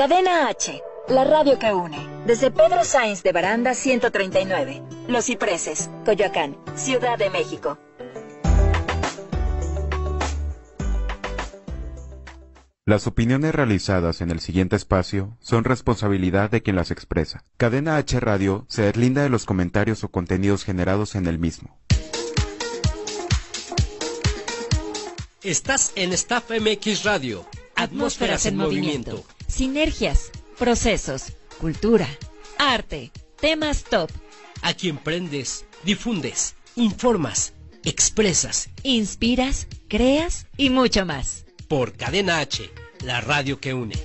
Cadena H, la radio que une. Desde Pedro Sainz de Baranda 139, Los Cipreses, Coyoacán, Ciudad de México. Las opiniones realizadas en el siguiente espacio son responsabilidad de quien las expresa. Cadena H Radio se deslinda de los comentarios o contenidos generados en el mismo. Estás en Staff MX Radio. Atmósferas en movimiento. Sinergias, procesos, cultura, arte, temas top. Aquí emprendes, difundes, informas, expresas, inspiras, creas y mucho más. Por Cadena H, la radio que une.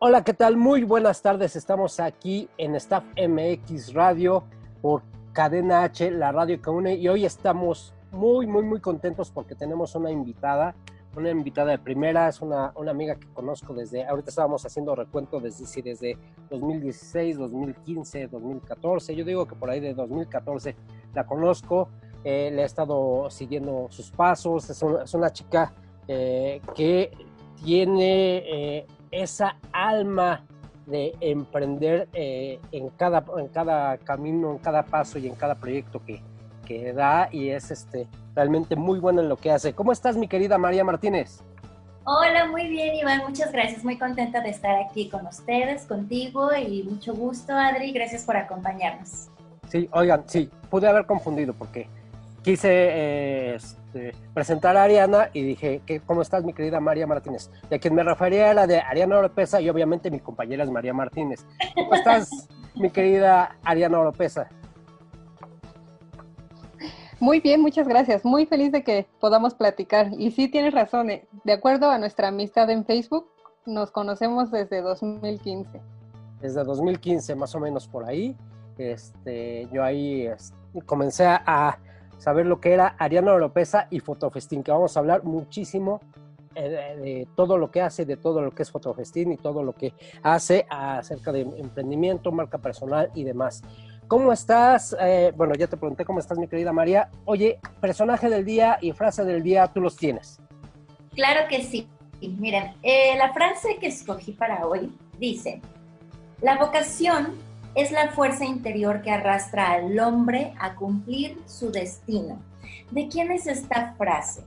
Hola, ¿qué tal? Muy buenas tardes. Estamos aquí en Staff MX Radio por Cadena H, la radio que une. Y hoy estamos muy, muy, muy contentos porque tenemos una invitada, una invitada de primera, es una, una amiga que conozco desde, ahorita estábamos haciendo recuento desde, sí, desde 2016, 2015, 2014. Yo digo que por ahí de 2014 la conozco, eh, le he estado siguiendo sus pasos, es, es una chica eh, que tiene eh, esa alma de emprender en, cada, en cada camino, en cada paso y en cada proyecto que, que da y es este, realmente muy buena en lo que hace. ¿Cómo estás, mi querida María Martínez? Hola, muy bien, Iván. Muchas gracias. Muy contenta de estar aquí con ustedes, contigo y mucho gusto, Adri. Gracias por acompañarnos. Sí, oigan, sí, pude haber confundido porque quise eh, este, presentar a Ariana y dije, ¿qué, ¿cómo estás, mi querida María Martínez? De quien me refería a la de Ariana Oropesa y obviamente mi compañera es María Martínez. ¿Cómo estás, mi querida Ariana Oropesa? Muy bien, muchas gracias. Muy feliz de que podamos platicar. Y sí, tienes razón. eh, De acuerdo a nuestra amistad en Facebook, nos conocemos desde 2015. Desde 2015, más o menos por ahí. Este, yo ahí este, comencé a saber lo que era Ariana Oropesa y Fotofestín, que vamos a hablar muchísimo eh, de, de todo lo que hace, de todo lo que es Fotofestín y todo lo que hace acerca de emprendimiento, marca personal y demás. ¿Cómo estás? Eh, bueno, ya te pregunté cómo estás, mi querida María. Oye, personaje del día y frase del día, tú los tienes. Claro que sí. Miren, eh, la frase que escogí para hoy dice, la vocación es la fuerza interior que arrastra al hombre a cumplir su destino. ¿De quién es esta frase?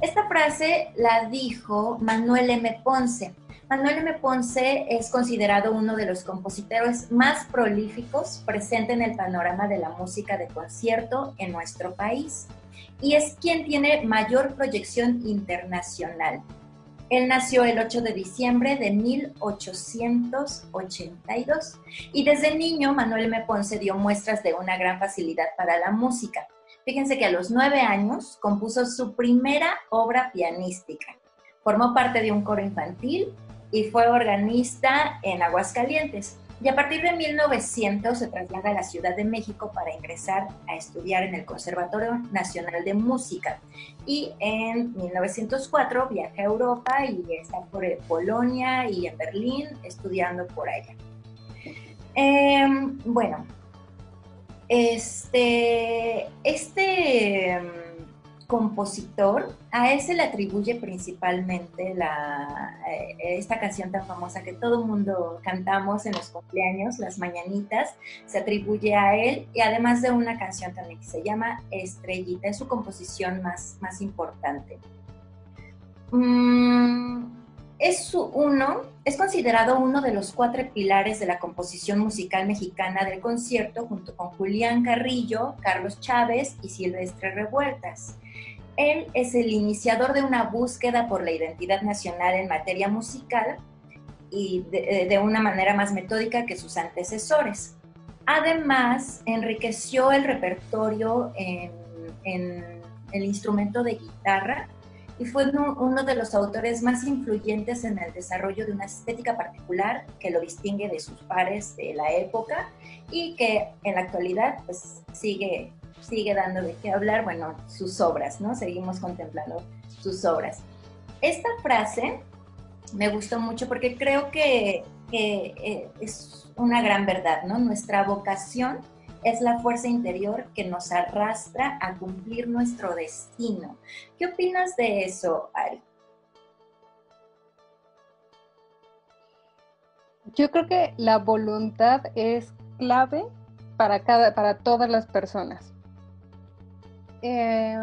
Esta frase la dijo Manuel M. Ponce. Manuel M. Ponce es considerado uno de los compositores más prolíficos presente en el panorama de la música de concierto en nuestro país y es quien tiene mayor proyección internacional. Él nació el 8 de diciembre de 1882 y desde niño Manuel M. Ponce dio muestras de una gran facilidad para la música. Fíjense que a los nueve años compuso su primera obra pianística. Formó parte de un coro infantil y fue organista en Aguascalientes. Y a partir de 1900 se traslada a la Ciudad de México para ingresar a estudiar en el Conservatorio Nacional de Música. Y en 1904 viaja a Europa y está por Polonia y en Berlín estudiando por allá. Eh, bueno, este, este compositor, a él se le atribuye principalmente la, eh, esta canción tan famosa que todo el mundo cantamos en los cumpleaños, las mañanitas, se atribuye a él y además de una canción también que se llama Estrellita, es su composición más, más importante. Mm, es uno, es considerado uno de los cuatro pilares de la composición musical mexicana del concierto, junto con Julián Carrillo, Carlos Chávez y Silvestre Revueltas. Él es el iniciador de una búsqueda por la identidad nacional en materia musical y de, de una manera más metódica que sus antecesores. Además, enriqueció el repertorio en, el instrumento de guitarra y fue uno, uno de los autores más influyentes en el desarrollo de una estética particular que lo distingue de sus pares de la época y que en la actualidad pues sigue, sigue dando de qué hablar, bueno, sus obras, ¿no? Seguimos contemplando sus obras. Esta frase me gustó mucho porque creo que, eh, es una gran verdad, ¿no? Nuestra vocación es la fuerza interior que nos arrastra a cumplir nuestro destino. ¿Qué opinas de eso, Ari? Yo creo que la voluntad es clave para, cada, para todas las personas. Eh,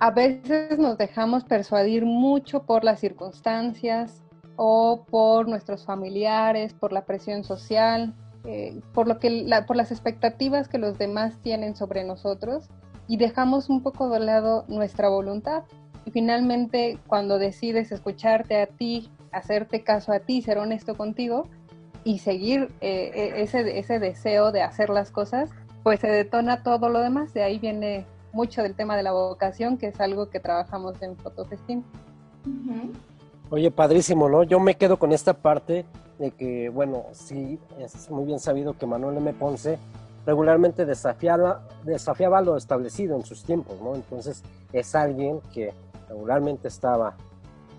a veces nos dejamos persuadir mucho por las circunstancias o por nuestros familiares, por la presión social, eh, por, lo que por las expectativas que los demás tienen sobre nosotros y dejamos un poco de lado nuestra voluntad. Y finalmente, cuando decides escucharte a ti, hacerte caso a ti, ser honesto contigo y seguir eh, e, ese, ese deseo de hacer las cosas, pues se detona todo lo demás. De ahí viene mucho del tema de la vocación, que es algo que trabajamos en Fotofestín. Oye, padrísimo, ¿no? Yo me quedo con esta parte de que, bueno, sí, es muy bien sabido que Manuel M. Ponce regularmente desafiaba, desafiaba lo establecido en sus tiempos, ¿no? Entonces es alguien que regularmente estaba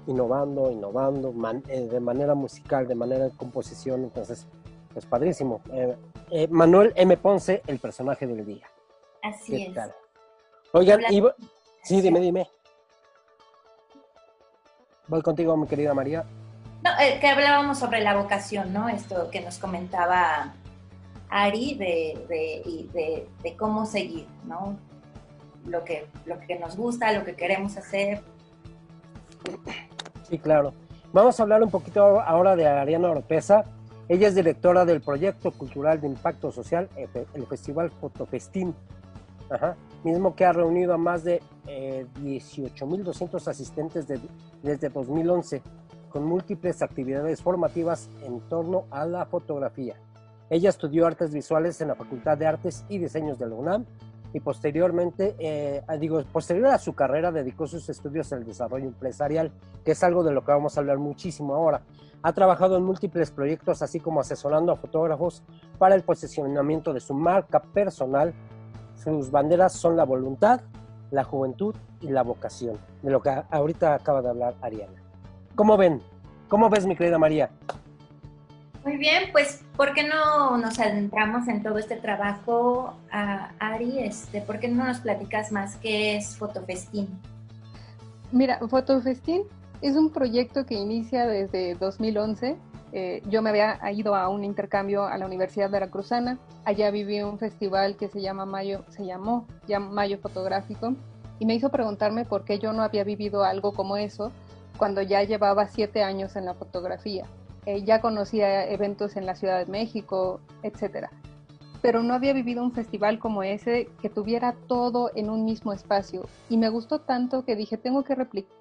innovando, innovando eh, de manera musical, de manera de composición, entonces, pues padrísimo. Eh, eh, Manuel M. Ponce, el personaje del día. Así es. Oigan, sí, dime, dime. Voy contigo, mi querida María. No, que hablábamos sobre la vocación, ¿no? Esto que nos comentaba Ari de, de, cómo seguir, ¿no? Lo que, lo que nos gusta, lo que queremos hacer. Sí, claro. Vamos a hablar un poquito ahora de Ariana Oropesa. Ella es directora del proyecto cultural de impacto social, el Festival Fotofestín, mismo que ha reunido a más de eh, 18.200 asistentes desde 2011, con múltiples actividades formativas en torno a la fotografía. Ella estudió artes visuales en la Facultad de Artes y Diseños de la UNAM y posteriormente, eh, digo, posterior a su carrera, dedicó sus estudios al desarrollo empresarial, que es algo de lo que vamos a hablar muchísimo ahora. Ha trabajado en múltiples proyectos, así como asesorando a fotógrafos para el posicionamiento de su marca personal. Sus banderas son la voluntad, la juventud y la vocación, de lo que ahorita acaba de hablar Ariana. ¿Cómo ven? ¿Cómo ves, mi querida María? Muy bien, pues, ¿por qué no nos adentramos en todo este trabajo, Ari? Este, ¿Por qué no nos platicas más qué es Fotofestín? Mira, Fotofestín es un proyecto que inicia desde 2011. Eh, yo me había ido a un intercambio a la Universidad Veracruzana. Allá viví un festival que se llama Mayo, se llamó ya Mayo Fotográfico y me hizo preguntarme por qué yo no había vivido algo como eso cuando ya llevaba siete años en la fotografía. Eh, ya conocía eventos en la Ciudad de México, etcétera. Pero no había vivido un festival como ese que tuviera todo en un mismo espacio. Y me gustó tanto que dije, tengo que replicar.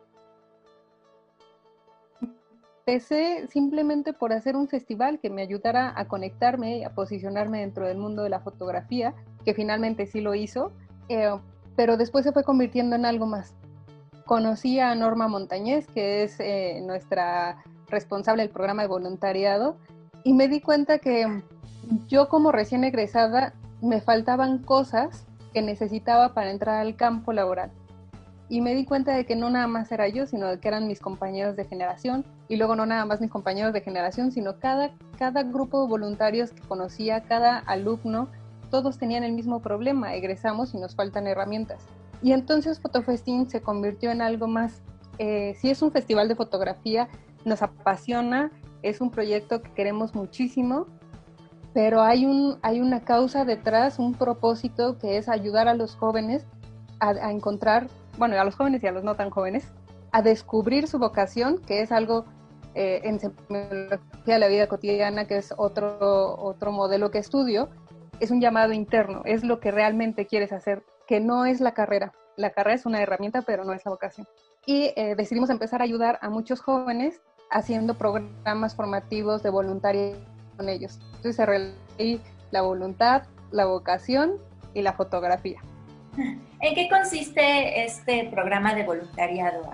Empecé simplemente por hacer un festival que me ayudara a conectarme, a posicionarme dentro del mundo de la fotografía, que finalmente sí lo hizo, eh, pero después se fue convirtiendo en algo más. Conocí a Norma Montañez, que es eh, nuestra responsable del programa de voluntariado y me di cuenta que yo como recién egresada me faltaban cosas que necesitaba para entrar al campo laboral. Y me di cuenta de que no nada más era yo, sino que eran mis compañeros de generación. Y luego no nada más mis compañeros de generación, sino cada, cada grupo de voluntarios que conocía, cada alumno, todos tenían el mismo problema. Egresamos y nos faltan herramientas. Y entonces Fotofestín se convirtió en algo más. Eh, si es un festival de fotografía, nos apasiona, es un proyecto que queremos muchísimo, pero hay, un, hay una causa detrás, un propósito que es ayudar a los jóvenes a, encontrar, bueno, a los jóvenes y a los no tan jóvenes, a descubrir su vocación, que es algo eh, en semiología de la vida cotidiana, que es otro, otro modelo que estudio, es un llamado interno, es lo que realmente quieres hacer, que no es la carrera. La carrera es una herramienta, pero no es la vocación. Y eh, decidimos empezar a ayudar a muchos jóvenes haciendo programas formativos de voluntariado con ellos. Entonces se la voluntad, la vocación y la fotografía. ¿En qué consiste este programa de voluntariado,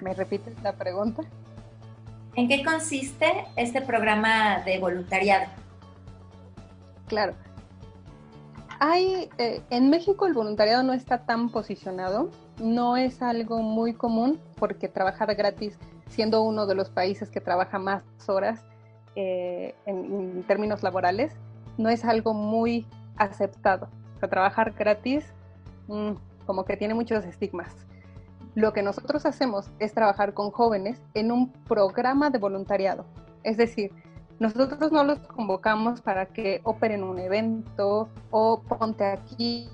¿Me repites la pregunta? ¿En qué consiste este programa de voluntariado? Claro. Hay, eh, en México el voluntariado no está tan posicionado no es algo muy común porque trabajar gratis, siendo uno de los países que trabaja más horas, eh, en, términos laborales no es algo muy aceptado. Trabajar gratis mm, como que tiene muchos estigmas. Lo que nosotros hacemos es trabajar con jóvenes en un programa de voluntariado. Es decir, nosotros no los convocamos para que operen un evento o ponte aquí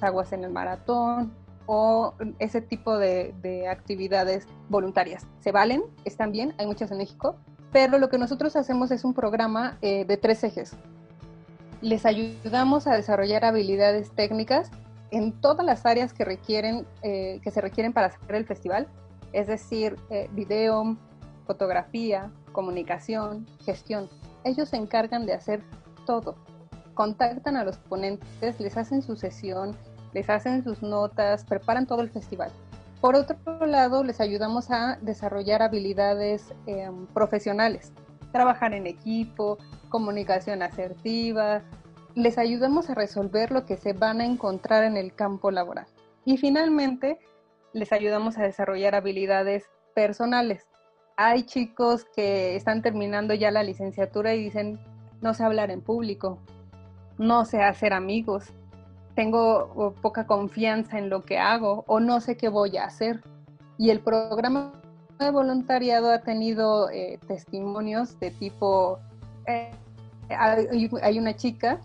aguas en el maratón o ese tipo de, actividades voluntarias. Se valen, están bien, hay muchas en México, pero lo que nosotros hacemos es un programa eh, de tres ejes. Les ayudamos a desarrollar habilidades técnicas en todas las áreas que, requieren, eh, que se requieren para hacer el festival, es decir, eh, video, fotografía, comunicación, gestión. Ellos se encargan de hacer todo. Contactan a los ponentes, les hacen su sesión, les hacen sus notas, preparan todo el festival. Por otro lado, les ayudamos a desarrollar habilidades em, profesionales, trabajar en equipo, comunicación asertiva, les ayudamos a resolver lo que se van a encontrar en el campo laboral. Y finalmente, les ayudamos a desarrollar habilidades personales. Hay chicos que están terminando ya la licenciatura y dicen, no sé hablar en público, no sé hacer amigos, tengo poca confianza en lo que hago o no sé qué voy a hacer. Y el programa de voluntariado ha tenido eh, testimonios de tipo, eh, hay, una chica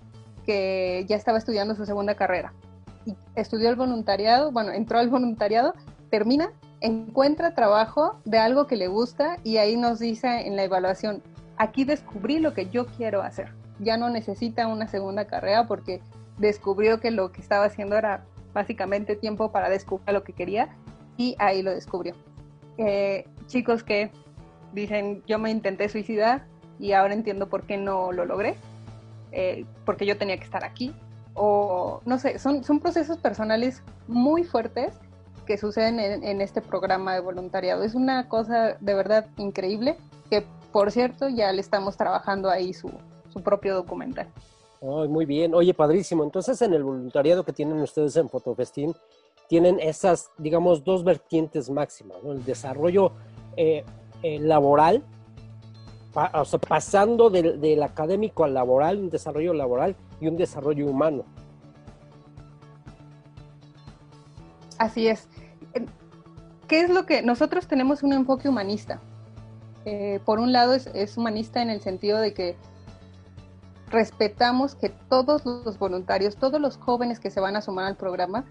que ya estaba estudiando su segunda carrera y estudió el voluntariado, bueno, entró al voluntariado, termina, encuentra trabajo de algo que le gusta y ahí nos dice en la evaluación, aquí descubrí lo que yo quiero hacer. Ya no necesita una segunda carrera porque descubrió que lo que estaba haciendo era básicamente tiempo para descubrir lo que quería y ahí lo descubrió. Chicos que dicen, yo me intenté suicidar y ahora entiendo por qué no lo logré, eh, porque yo tenía que estar aquí. O no sé, son, son procesos personales muy fuertes que suceden en, este programa de voluntariado. Es una cosa de verdad increíble que, por cierto, ya le estamos trabajando ahí su, su propio documental muy bien. Oye, padrísimo. Entonces, en el voluntariado que tienen ustedes en Fotofestín, tienen esas, digamos, dos vertientes máximas, El desarrollo eh, eh, laboral, o sea, pasando del, académico al laboral, un desarrollo laboral y un desarrollo humano. Así es. ¿Qué es lo que nosotros tenemos un enfoque humanista? Eh, por un lado es humanista en el sentido de que respetamos que todos los voluntarios, todos los jóvenes que se van a sumar al programa,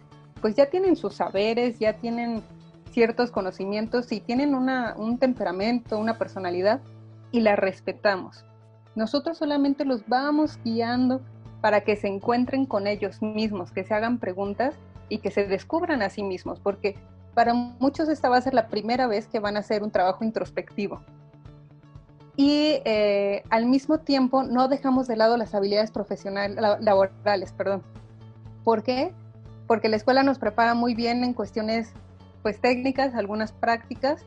pues ya tienen sus saberes, ya tienen ciertos conocimientos y tienen un temperamento, una personalidad y la respetamos. Nosotros solamente los vamos guiando para que se encuentren con ellos mismos, que se hagan preguntas y que se descubran a sí mismos, porque para muchos esta va a ser la primera vez que van a hacer un trabajo introspectivo y eh, al mismo tiempo no dejamos de lado las habilidades profesionales, laborales, perdón. ¿Por qué? Porque la escuela nos prepara muy bien en cuestiones pues técnicas, algunas prácticas,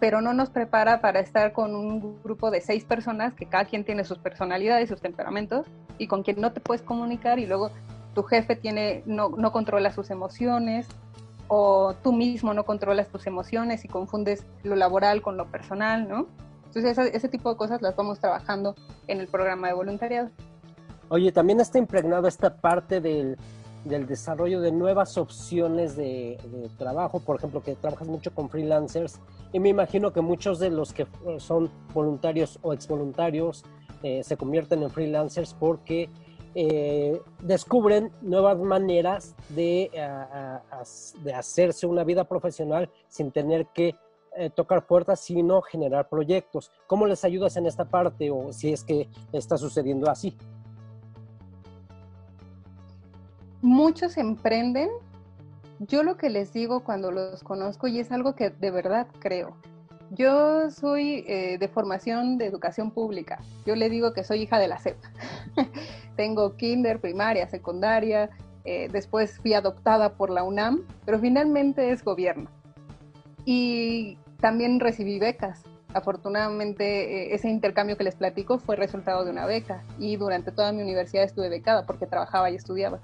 pero no nos prepara para estar con un grupo de seis personas que cada quien tiene sus personalidades, sus temperamentos y con quien no te puedes comunicar y luego tu jefe tiene no, no controla sus emociones o tú mismo no controlas tus emociones y confundes lo laboral con lo personal, ¿no? Entonces, ese, tipo de cosas las vamos trabajando en el programa de voluntariado. Oye, también está impregnado esta parte del, desarrollo de nuevas opciones de, trabajo, por ejemplo, que trabajas mucho con freelancers y me imagino que muchos de los que son voluntarios o exvoluntarios eh, se convierten en freelancers porque eh, descubren nuevas maneras de, de hacerse una vida profesional sin tener que eh, tocar puertas, sino generar proyectos. ¿Cómo les ayudas en esta parte o si es que está sucediendo así? Muchos emprenden. Yo lo que les digo cuando los conozco, y es algo que de verdad creo, yo soy eh, de formación de educación pública. Yo le digo que soy hija de la CEP. Tengo kinder, primaria, secundaria. Eh, después fui adoptada por la UNAM, pero finalmente es gobierno. Y también recibí becas. Afortunadamente, eh, ese intercambio que les platico fue resultado de una beca y durante toda mi universidad estuve becada porque trabajaba y estudiaba.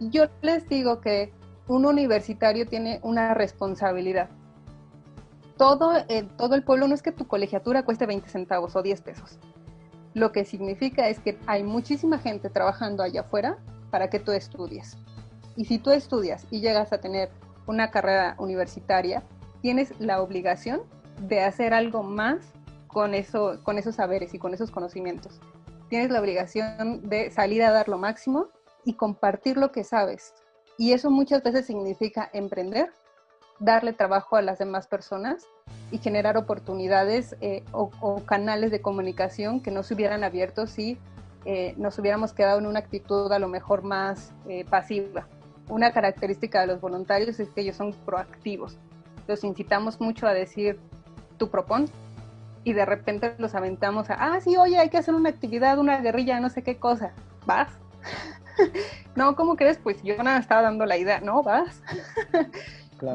Yo les digo que un universitario tiene una responsabilidad. todo, todo el pueblo no es que tu colegiatura cueste 20 centavos o 10 pesos. Lo que significa es que hay muchísima gente trabajando allá afuera para que tú estudies. Y si tú estudias y llegas a tener una carrera universitaria, tienes la obligación de hacer algo más con esos saberes y con esos conocimientos. Tienes la obligación de salir a dar lo máximo y compartir lo que sabes. Y eso muchas veces significa emprender, darle trabajo a las demás personas y generar oportunidades eh, o, canales de comunicación que no se hubieran abierto si eh, nos hubiéramos quedado en una actitud a lo mejor más eh, pasiva. Una característica de los voluntarios es que ellos son proactivos. Los incitamos mucho a decir, tú propon, y de repente los aventamos a, ah, sí, oye, hay que hacer una actividad, una guerrilla, no sé qué cosa. ¿Vas? no, ¿cómo crees? Pues yo nada estaba dando la idea, ¿no? ¿Vas?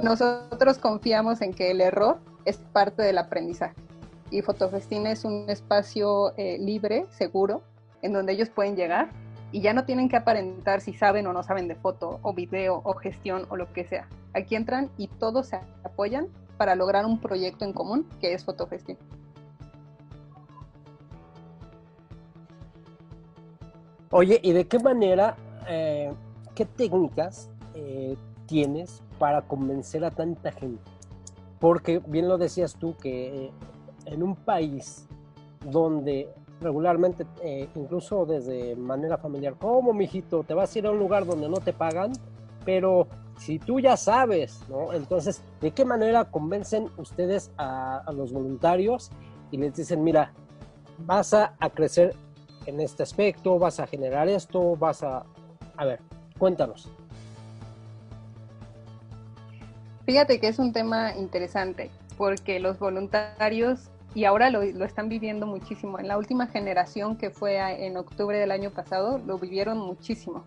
Nosotros confiamos en que el error es parte del aprendizaje. Y Fotofestina es un espacio eh, libre, seguro, en donde ellos pueden llegar y ya no tienen que aparentar si saben o no saben de foto o video o gestión o lo que sea. Aquí entran y todos se apoyan para lograr un proyecto en común que es Fotofestina. Oye, ¿y de qué manera, eh, qué técnicas eh, tienes para convencer a tanta gente? Porque bien lo decías tú que eh, en un país donde regularmente, incluso desde manera familiar, ¿cómo, mijito? Te vas a ir a un lugar donde no te pagan, pero si tú ya sabes, ¿no? Entonces, ¿de qué manera convencen ustedes a, los voluntarios y les dicen, mira, vas a crecer en este aspecto, vas a generar esto, vas a... A ver, cuéntanos. Fíjate que es un tema interesante, porque los voluntarios, y ahora lo, están viviendo muchísimo, en la última generación que fue en octubre del año pasado, lo vivieron muchísimo.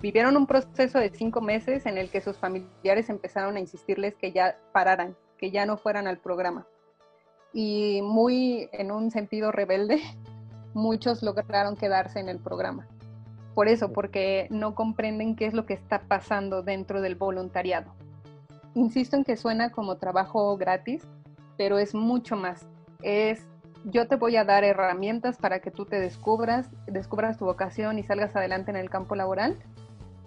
Vivieron un proceso de cinco meses en el que sus familiares empezaron a insistirles que ya pararan, que ya no fueran al programa. Y muy en un sentido rebelde, muchos lograron quedarse en el programa. Por eso, porque no comprenden qué es lo que está pasando dentro del voluntariado. Insisto en que suena como trabajo gratis, pero es mucho más. Es yo te voy a dar herramientas para que tú te descubras, descubras tu vocación y salgas adelante en el campo laboral.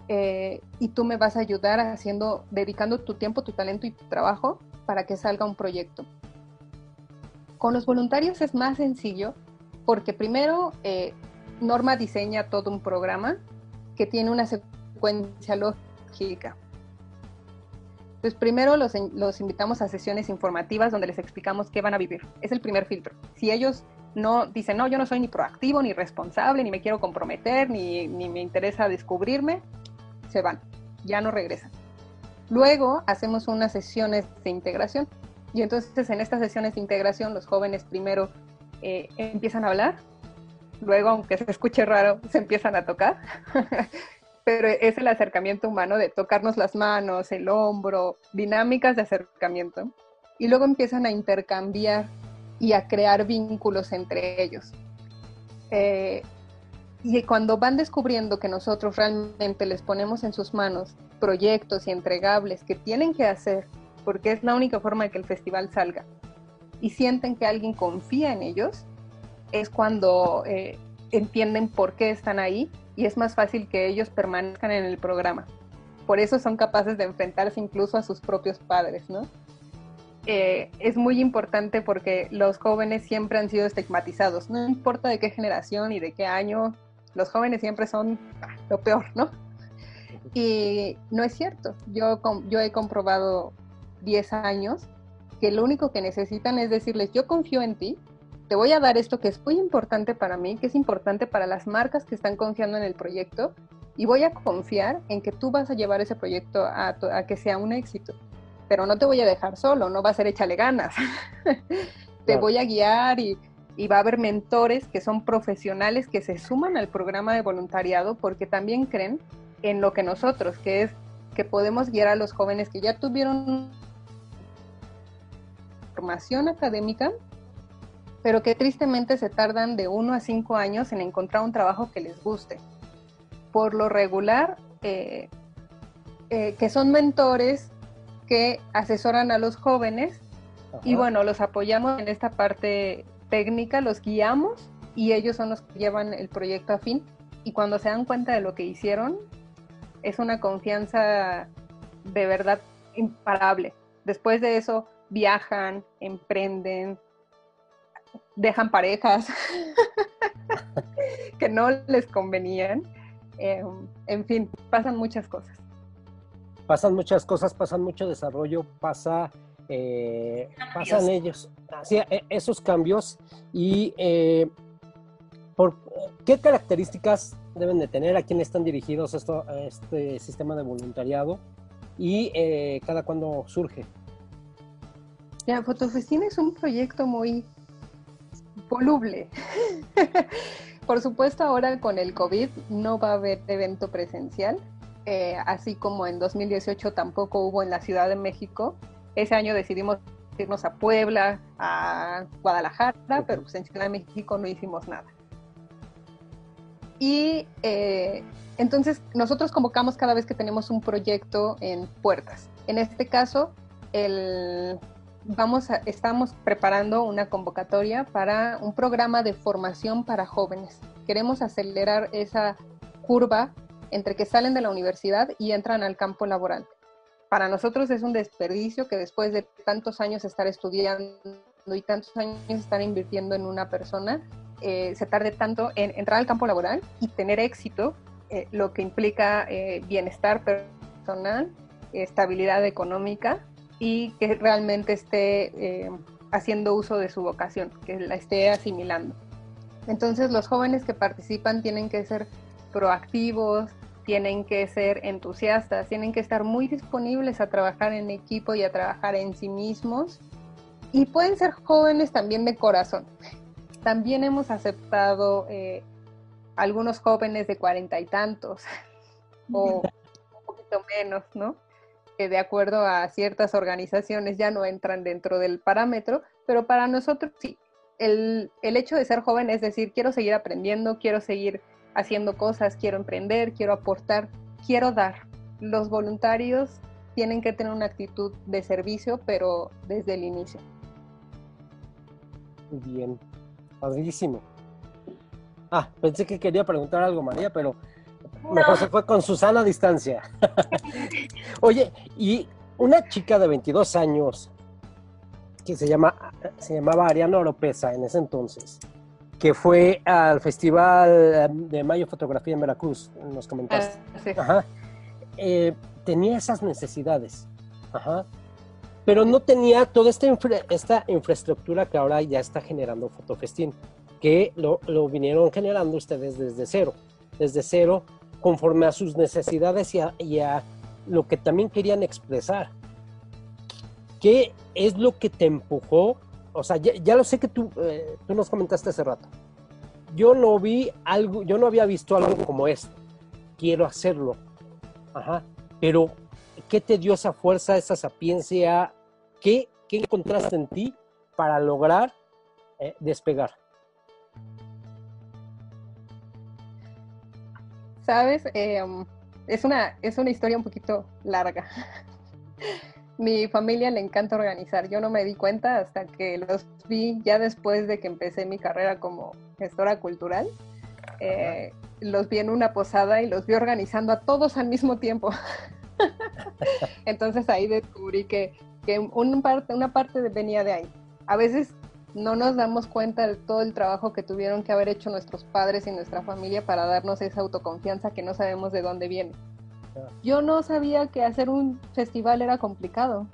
Eh, y tú me vas a ayudar haciendo, dedicando tu tiempo, tu talento y tu trabajo para que salga un proyecto. Con los voluntarios es más sencillo porque primero eh, Norma diseña todo un programa que tiene una secuencia lógica. Pues primero los, los, invitamos a sesiones informativas donde les explicamos qué van a vivir. Es el primer filtro. Si ellos no dicen, no, yo no soy ni proactivo, ni responsable, ni me quiero comprometer, ni, ni me interesa descubrirme, se van, ya no regresan. Luego hacemos unas sesiones de integración. Y entonces en estas sesiones de integración los jóvenes primero eh, empiezan a hablar, luego, aunque se escuche raro, se empiezan a tocar, pero es el acercamiento humano de tocarnos las manos, el hombro, dinámicas de acercamiento, y luego empiezan a intercambiar y a crear vínculos entre ellos. Eh, y cuando van descubriendo que nosotros realmente les ponemos en sus manos proyectos y entregables que tienen que hacer, porque es la única forma de que el festival salga, y sienten que alguien confía en ellos, es cuando eh, entienden por qué están ahí y es más fácil que ellos permanezcan en el programa. Por eso son capaces de enfrentarse incluso a sus propios padres, ¿no? Eh, es muy importante porque los jóvenes siempre han sido estigmatizados, no importa de qué generación y de qué año, los jóvenes siempre son ah, lo peor, ¿no? Y no es cierto, yo, yo he comprobado 10 años que lo único que necesitan es decirles, yo confío en ti, te voy a dar esto que es muy importante para mí, que es importante para las marcas que están confiando en el proyecto, y voy a confiar en que tú vas a llevar ese proyecto a, que sea un éxito. Pero no te voy a dejar solo, no va a ser échale ganas. te voy a guiar y, y va a haber mentores que son profesionales que se suman al programa de voluntariado porque también creen en lo que nosotros, que es que podemos guiar a los jóvenes que ya tuvieron formación académica, pero que tristemente se tardan de uno a cinco años en encontrar un trabajo que les guste. Por lo regular, eh, eh, que son mentores que asesoran a los jóvenes Y bueno, los apoyamos en esta parte técnica, los guiamos y ellos son los que llevan el proyecto a fin. Y cuando se dan cuenta de lo que hicieron, es una confianza de verdad imparable. Después de eso, viajan, emprenden, dejan parejas que no les convenían. Em, en fin, pasan muchas cosas. Pasan muchas cosas, pasan mucho desarrollo, pasa, eh, pasan ellos, así, e, esos cambios y eh, por qué características deben de tener, a quién están dirigidos esto, este sistema de voluntariado y eh, cada cuándo surge. Ya, Fotofestina es un proyecto muy voluble. Por supuesto, ahora con el COVID no va a haber evento presencial, eh, así como en 2018 tampoco hubo en la Ciudad de México. Ese año decidimos irnos a Puebla, a Guadalajara, pero pues en Ciudad de México no hicimos nada. Y eh, entonces nosotros convocamos cada vez que tenemos un proyecto en puertas. En este caso, el, vamos a, estamos preparando una convocatoria para un programa de formación para jóvenes. Queremos acelerar esa curva entre que salen de la universidad y entran al campo laboral. Para nosotros es un desperdicio que después de tantos años estar estudiando y tantos años estar invirtiendo en una persona, eh, se tarde tanto en entrar al campo laboral y tener éxito, eh, lo que implica eh, bienestar personal, estabilidad económica y que realmente esté haciendo uso de su vocación, que la esté asimilando. Entonces los jóvenes que participan tienen que ser proactivos, tienen que ser entusiastas, tienen que estar muy disponibles a trabajar en equipo y a trabajar en sí mismos. Y pueden ser jóvenes también de corazón. También hemos aceptado eh, algunos jóvenes de cuarenta y tantos o un poquito menos, ¿no? De acuerdo a ciertas organizaciones ya no entran dentro del parámetro, pero para nosotros sí. El, el hecho de ser joven es decir, quiero seguir aprendiendo, quiero seguir haciendo cosas, quiero emprender, quiero aportar, quiero dar. Los voluntarios tienen que tener una actitud de servicio, pero desde el inicio. Bien, padrísimo. Ah, pensé que quería preguntar algo, María, pero mejor se fue con Susana a distancia. Oye, y una chica de 22 años que se, llama, se llamaba Ariana Oropesa en ese entonces, que fue al Festival de Mayo Fotografía en Veracruz, nos comentaste. Ah, Ajá. Eh, tenía esas necesidades. Ajá pero no tenía toda esta, esta infraestructura que ahora ya está generando Fotofestín, que lo, lo, vinieron generando ustedes desde cero, desde cero, conforme a sus necesidades y a, lo que también querían expresar. ¿Qué es lo que te empujó? O sea, ya, lo sé que tú, eh, tú nos comentaste hace rato. Yo no vi algo, yo no había visto algo como esto. Quiero hacerlo. Ajá. Pero ¿Qué te dio esa fuerza, esa sapiencia? ¿Qué, qué encontraste en ti para lograr eh, despegar? Sabes, em, es, una, es una historia un poquito larga. Mi familia le encanta organizar. Yo no me di cuenta hasta que los vi ya después de que empecé mi carrera como gestora cultural. Eh, los vi en una posada y los vi organizando a todos al mismo tiempo. Entonces ahí descubrí que, que un parte, una parte venía de ahí. A veces no nos damos cuenta de todo el trabajo que tuvieron que haber hecho nuestros padres y nuestra familia para darnos esa autoconfianza que no sabemos de dónde viene. Yo no sabía que hacer un festival era complicado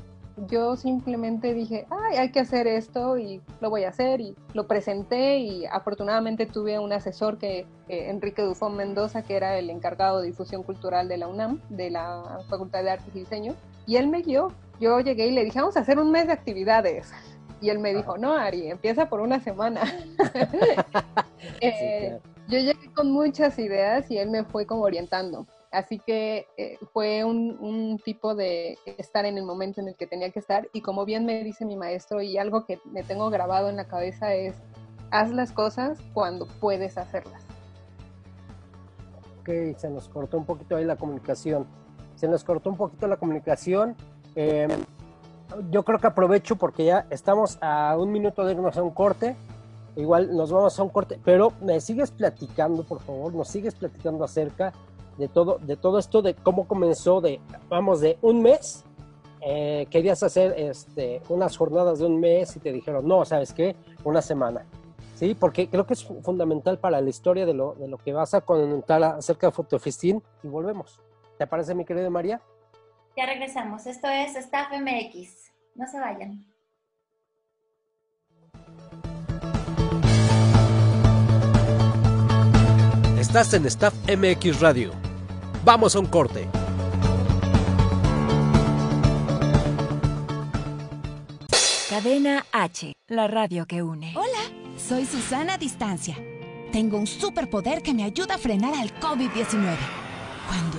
yo simplemente dije, ay, hay que hacer esto y lo voy a hacer y lo presenté y afortunadamente tuve un asesor que, Enrique Dufón Mendoza, que era el encargado de difusión cultural de la UNAM, de la Facultad de Artes y Diseño, y él me guió. Yo llegué y le dije, vamos a hacer un mes de actividades. Y él me dijo, no, Ari, empieza por una semana. Eh, yo llegué con muchas ideas y él me fue como orientando. Así que eh, fue un, tipo de estar en el momento en el que tenía que estar y como bien me dice mi maestro y algo que me tengo grabado en la cabeza es, haz las cosas cuando puedes hacerlas. Ok, se nos cortó un poquito ahí la comunicación. Se nos cortó un poquito la comunicación. Em, yo creo que aprovecho porque ya estamos a un minuto de irnos a un corte. Igual nos vamos a un corte, pero me sigues platicando, por favor, nos sigues platicando acerca de todo, de todo esto, de cómo comenzó, de, vamos, de un mes. Eh, querías hacer este, unas jornadas de un mes y te dijeron, no, ¿sabes qué? Una semana. Sí, porque creo que es fundamental para la historia de lo, de lo que vas a comentar acerca de Fotofestín y volvemos. ¿Te parece, mi querida María? Ya regresamos. Esto es Staff MX. No se vayan. Estás en Staff MX Radio. Vamos a un corte. Cadena H, la radio que une. Hola, soy Susana Distancia. Tengo un superpoder que me ayuda a frenar al COVID-19. Cuando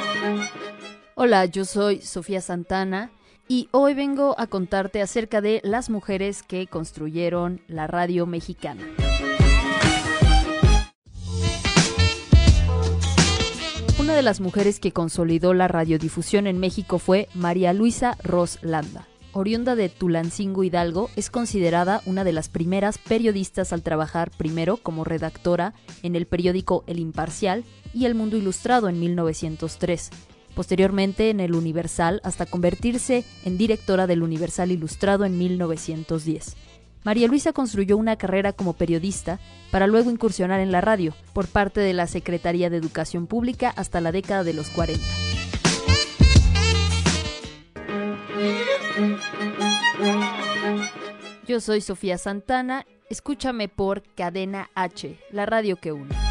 Hola, yo soy Sofía Santana y hoy vengo a contarte acerca de las mujeres que construyeron la radio mexicana. Una de las mujeres que consolidó la radiodifusión en México fue María Luisa Ros Landa. Oriunda de Tulancingo Hidalgo, es considerada una de las primeras periodistas al trabajar primero como redactora en el periódico El Imparcial y El Mundo Ilustrado en 1903, posteriormente en El Universal hasta convertirse en directora del Universal Ilustrado en 1910. María Luisa construyó una carrera como periodista para luego incursionar en la radio por parte de la Secretaría de Educación Pública hasta la década de los 40. Yo soy Sofía Santana, escúchame por Cadena H, la radio que une.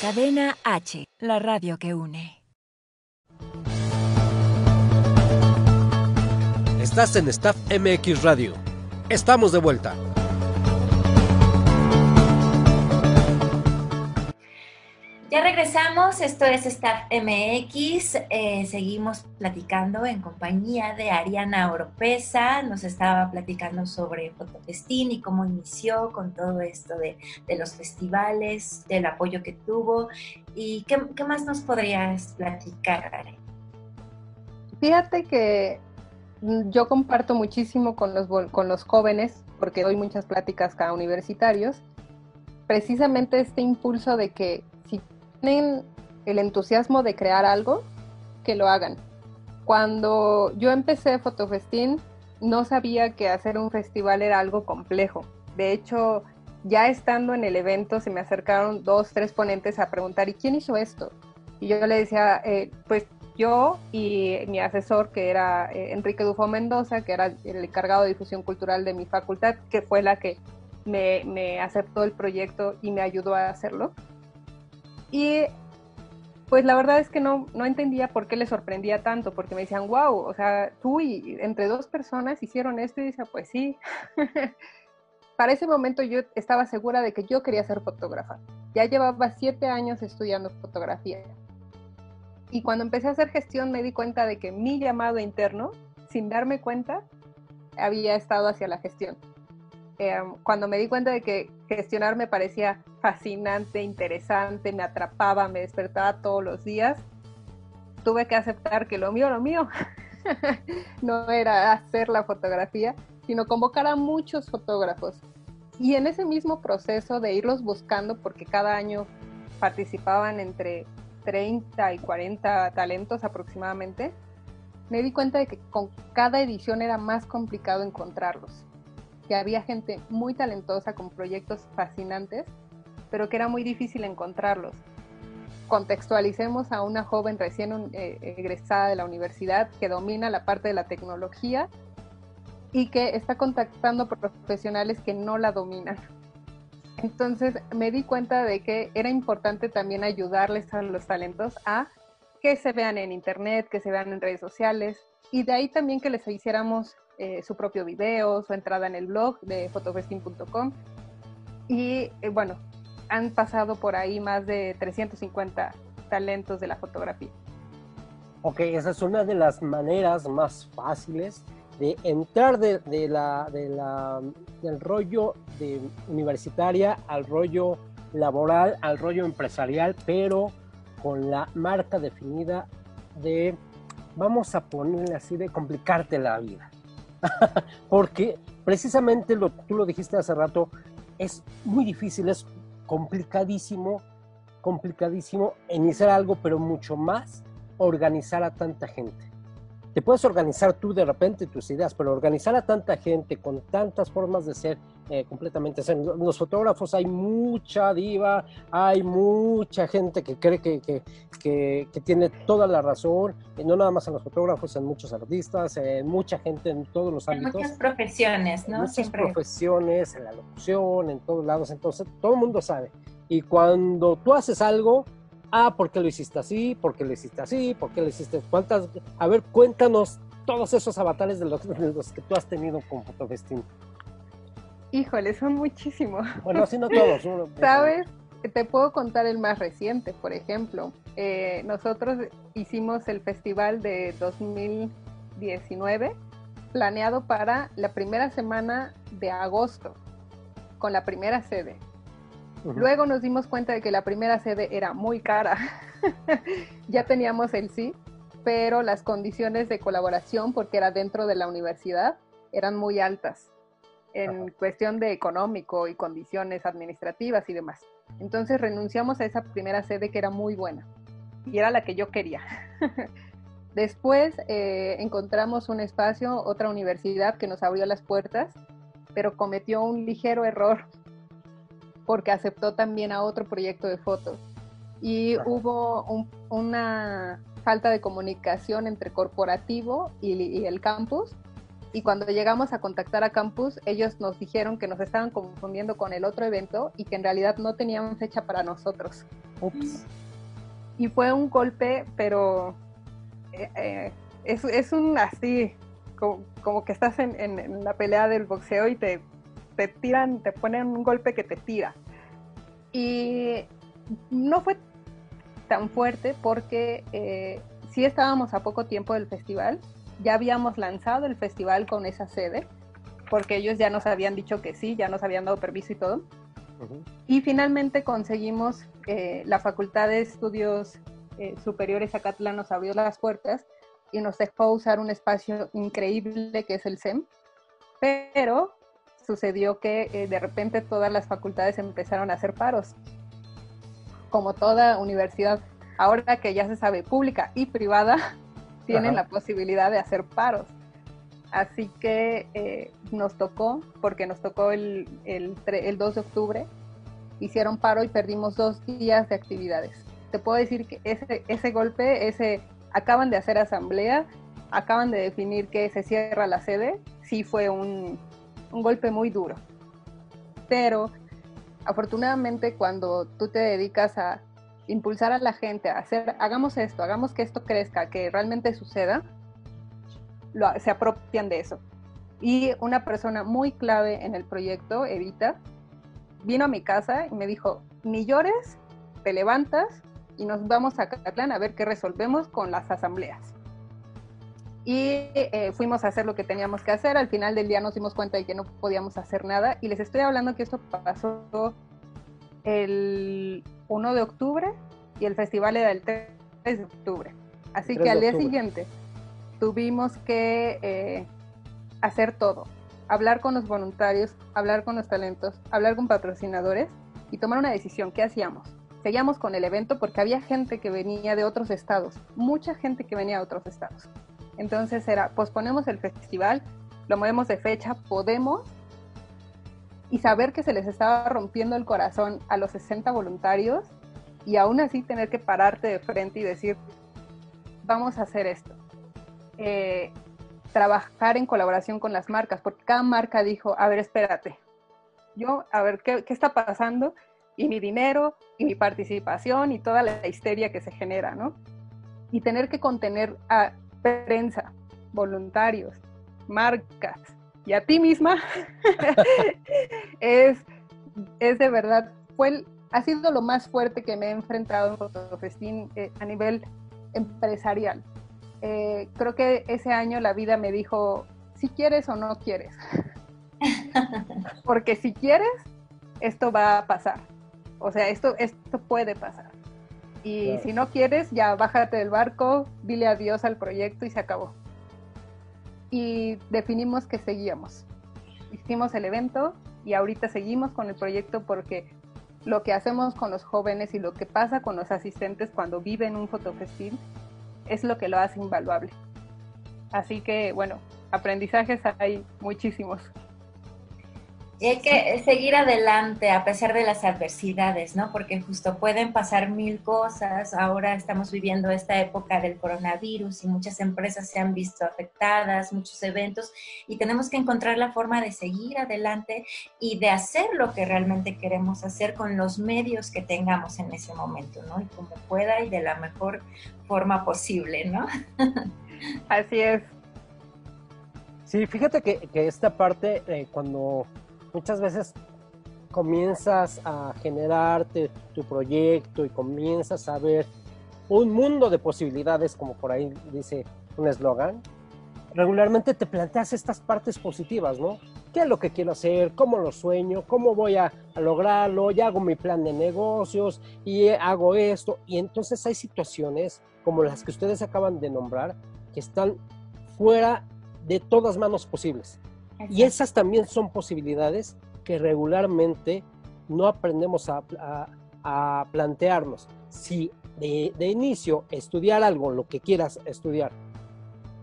Cadena H, la radio que une. Estás en Staff MX Radio. Estamos de vuelta. Ya regresamos, esto es Staff MX, eh, seguimos platicando en compañía de Ariana Oropesa, nos estaba platicando sobre Fotofestín y cómo inició con todo esto de, de los festivales, del apoyo que tuvo y qué, qué más nos podrías platicar, Ari? Fíjate que yo comparto muchísimo con los, con los jóvenes, porque doy muchas pláticas a universitarios, precisamente este impulso de que tienen el entusiasmo de crear algo, que lo hagan. Cuando yo empecé Fotofestín, no sabía que hacer un festival era algo complejo. De hecho, ya estando en el evento, se me acercaron dos, tres ponentes a preguntar, ¿y quién hizo esto? Y yo le decía, eh, pues yo y mi asesor, que era eh, Enrique Dufo Mendoza, que era el encargado de difusión cultural de mi facultad, que fue la que me, me aceptó el proyecto y me ayudó a hacerlo. Y pues la verdad es que no, no entendía por qué le sorprendía tanto, porque me decían, wow, o sea, tú y entre dos personas hicieron esto y decía, pues sí. Para ese momento yo estaba segura de que yo quería ser fotógrafa. Ya llevaba siete años estudiando fotografía. Y cuando empecé a hacer gestión me di cuenta de que mi llamado interno, sin darme cuenta, había estado hacia la gestión. Eh, cuando me di cuenta de que gestionar me parecía fascinante, interesante, me atrapaba, me despertaba todos los días, tuve que aceptar que lo mío, lo mío, no era hacer la fotografía, sino convocar a muchos fotógrafos. Y en ese mismo proceso de irlos buscando, porque cada año participaban entre 30 y 40 talentos aproximadamente, me di cuenta de que con cada edición era más complicado encontrarlos, que había gente muy talentosa con proyectos fascinantes, pero que era muy difícil encontrarlos. Contextualicemos a una joven recién eh, egresada de la universidad que domina la parte de la tecnología y que está contactando profesionales que no la dominan. Entonces me di cuenta de que era importante también ayudarles a los talentos a que se vean en internet, que se vean en redes sociales y de ahí también que les hiciéramos eh, su propio video, su entrada en el blog de photofesting.com y eh, bueno, han pasado por ahí más de 350 talentos de la fotografía. Ok, esa es una de las maneras más fáciles de entrar de, la, de la, del rollo de universitaria al rollo laboral, al rollo empresarial, pero con la marca definida de, vamos a ponerle así, de complicarte la vida. Porque precisamente lo, tú lo dijiste hace rato, es muy difícil, es complicadísimo, complicadísimo iniciar algo, pero mucho más organizar a tanta gente. Te puedes organizar tú de repente tus ideas, pero organizar a tanta gente con tantas formas de ser eh, completamente. los fotógrafos hay mucha diva, hay mucha gente que cree que, que, que, tiene toda la razón, y no nada más en los fotógrafos, en muchos artistas, en mucha gente en todos los ámbitos. En muchas profesiones, ¿no? En muchas profesiones, en la locución, en todos lados, entonces todo el mundo sabe. Y cuando tú haces algo, ah, ¿por qué lo hiciste así? ¿Por qué lo hiciste así? ¿Por qué lo hiciste? ¿Cuántas? A ver, cuéntanos todos esos avatares de los, que tú has tenido con Fotofestín. Híjole, son muchísimos. Bueno, así no todos. ¿Sabes? Te puedo contar el más reciente, por ejemplo. Eh, nosotros hicimos el festival de 2019 planeado para la primera semana de agosto, con la primera sede. Luego nos dimos cuenta de que la primera sede era muy cara. ya teníamos el sí, pero las condiciones de colaboración, porque era dentro de la universidad, eran muy altas en cuestión de económico y condiciones administrativas y demás. Entonces renunciamos a esa primera sede que era muy buena y era la que yo quería. Después eh, encontramos un espacio, otra universidad que nos abrió las puertas, pero cometió un ligero error porque aceptó también a otro proyecto de fotos. Y hubo una falta de comunicación entre corporativo y, el campus. Y cuando llegamos a contactar a campus, ellos nos dijeron que nos estaban confundiendo con el otro evento y que en realidad no tenían fecha para nosotros. Ups. Y fue un golpe, pero eh, eh, es, es, un así, como, que estás en, en, la pelea del boxeo y te te tiran, te ponen un golpe que te tira. Y no fue tan fuerte porque eh, sí estábamos a poco tiempo del festival, ya habíamos lanzado el festival con esa sede, porque ellos ya nos habían dicho que sí, ya nos habían dado permiso y todo. Y finalmente conseguimos, eh, la Facultad de Estudios eh, Superiores Acatlán nos abrió las puertas y nos dejó usar un espacio increíble que es el SEM, pero sucedió que eh, de repente todas las facultades empezaron a hacer paros. Como toda universidad, ahora que ya se sabe pública y privada, tienen la posibilidad de hacer paros. Así que eh, nos tocó, porque nos tocó el, el, 2 de octubre, hicieron paro y perdimos dos días de actividades. Te puedo decir que ese, ese golpe, ese acaban de hacer asamblea, acaban de definir que se cierra la sede, sí fue un, un golpe muy duro. Pero afortunadamente cuando tú te dedicas a impulsar a la gente a hacer, hagamos esto, hagamos que esto crezca, que realmente suceda, se apropian de eso. Y una persona muy clave en el proyecto, Evita, vino a mi casa y me dijo, ni llores, te levantas y nos vamos a Catlán a ver qué resolvemos con las asambleas y eh, fuimos a hacer lo que teníamos que hacer. Al final del día nos dimos cuenta de que no podíamos hacer nada y les estoy hablando que esto pasó el 1 de octubre y el festival era el 3 de octubre. Así que al día siguiente tuvimos que eh, hacer todo, hablar con los voluntarios, hablar con los talentos, hablar con patrocinadores y tomar una decisión. ¿Qué hacíamos? seguíamos con el evento porque había gente que venía de otros estados, mucha gente que venía de otros estados. Entonces era, posponemos el festival, lo movemos de fecha, podemos, y saber que se les estaba rompiendo el corazón a los 60 voluntarios y aún así tener que pararte de frente y decir, vamos a hacer esto. Eh, trabajar en colaboración con las marcas, porque cada marca dijo, a ver, espérate, yo, a ver, ¿qué, qué está pasando? Y mi dinero, y mi participación, y toda la histeria que se genera, ¿no? Y tener que contener a prensa, voluntarios, marcas y a ti misma, es, es de verdad, fue ha sido lo más fuerte que me he enfrentado en Fotofestín eh, a nivel empresarial. Eh, creo que ese año la vida me dijo, si quieres o no quieres. Porque si quieres, esto va a pasar. O sea, esto, esto puede pasar. Y si no quieres, ya bájate del barco, dile adiós al proyecto y se acabó. Y definimos que seguíamos. Hicimos el evento y ahorita seguimos con el proyecto porque lo que hacemos con los jóvenes y lo que pasa con los asistentes cuando viven un fotofestín es lo que lo hace invaluable. Así que, bueno, aprendizajes hay muchísimos. Y hay que seguir adelante a pesar de las adversidades, ¿no? Porque justo pueden pasar mil cosas. Ahora estamos viviendo esta época del coronavirus y muchas empresas se han visto afectadas, muchos eventos, y tenemos que encontrar la forma de seguir adelante y de hacer lo que realmente queremos hacer con los medios que tengamos en ese momento, ¿no? Y como pueda y de la mejor forma posible, ¿no? Así es. Sí, fíjate que, esta parte, eh, cuando muchas veces comienzas a generarte tu proyecto y comienzas a ver un mundo de posibilidades, como por ahí dice un eslogan, regularmente te planteas estas partes positivas, ¿no? ¿Qué es lo que quiero hacer? ¿Cómo lo sueño? ¿Cómo voy a, lograrlo? Ya hago mi plan de negocios y hago esto. Y entonces hay situaciones como las que ustedes acaban de nombrar que están fuera de todas manos posibles. Y esas también son posibilidades que regularmente no aprendemos a, plantearnos. Si de, inicio estudiar algo, lo que quieras estudiar,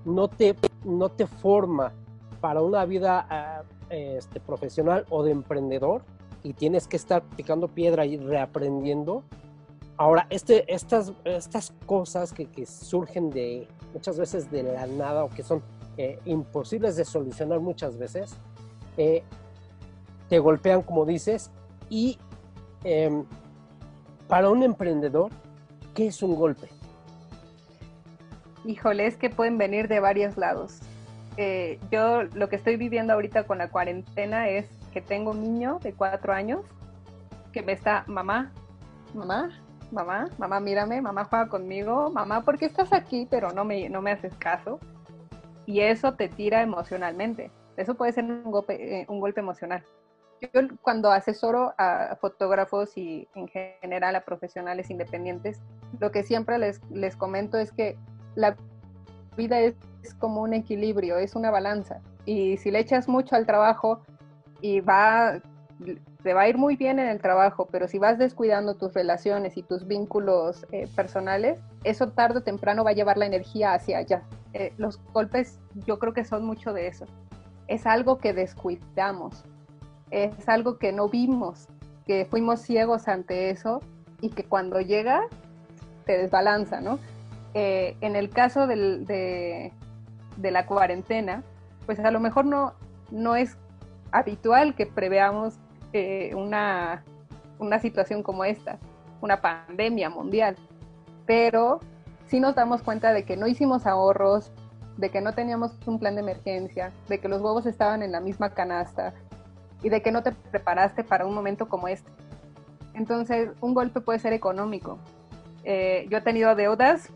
no te, no te forma para una vida ah, este, profesional o de emprendedor y tienes que estar picando piedra y reaprendiendo. Ahora, este, estas, estas cosas que, que surgen de muchas veces de la nada o que son eh, imposibles de solucionar muchas veces, eh, te golpean, como dices, y em, para un emprendedor, ¿qué es un golpe? Híjole, es que pueden venir de varios lados. Eh, yo lo que estoy viviendo ahorita con la cuarentena es que tengo un niño de cuatro años que me está, mamá, mamá, mamá, mamá, mírame, mamá juega conmigo, mamá, ¿por qué estás aquí? Pero no me, no me haces caso y eso te tira emocionalmente. Eso puede ser un golpe, eh, un golpe emocional. Yo cuando asesoro a fotógrafos y en general a profesionales independientes, lo que siempre les, comento es que la vida es, como un equilibrio, es una balanza. Y si le echas mucho al trabajo y va, te va a ir muy bien en el trabajo, pero si vas descuidando tus relaciones y tus vínculos eh, personales, eso tarde o temprano va a llevar la energía hacia allá. Eh, los golpes yo creo que son mucho de eso. Es algo que descuidamos, es algo que no vimos, que fuimos ciegos ante eso y que cuando llega te desbalanza, ¿no? Eh, en el caso de, la cuarentena, pues a lo mejor no, no es habitual que preveamos eh, una, una situación como esta, una pandemia mundial, pero sí nos damos cuenta de que no hicimos ahorros, de que no teníamos un plan de emergencia, de que los huevos estaban en la misma canasta y de que no te preparaste para un momento como este. Entonces, un golpe puede ser económico. Eh, yo he tenido deudas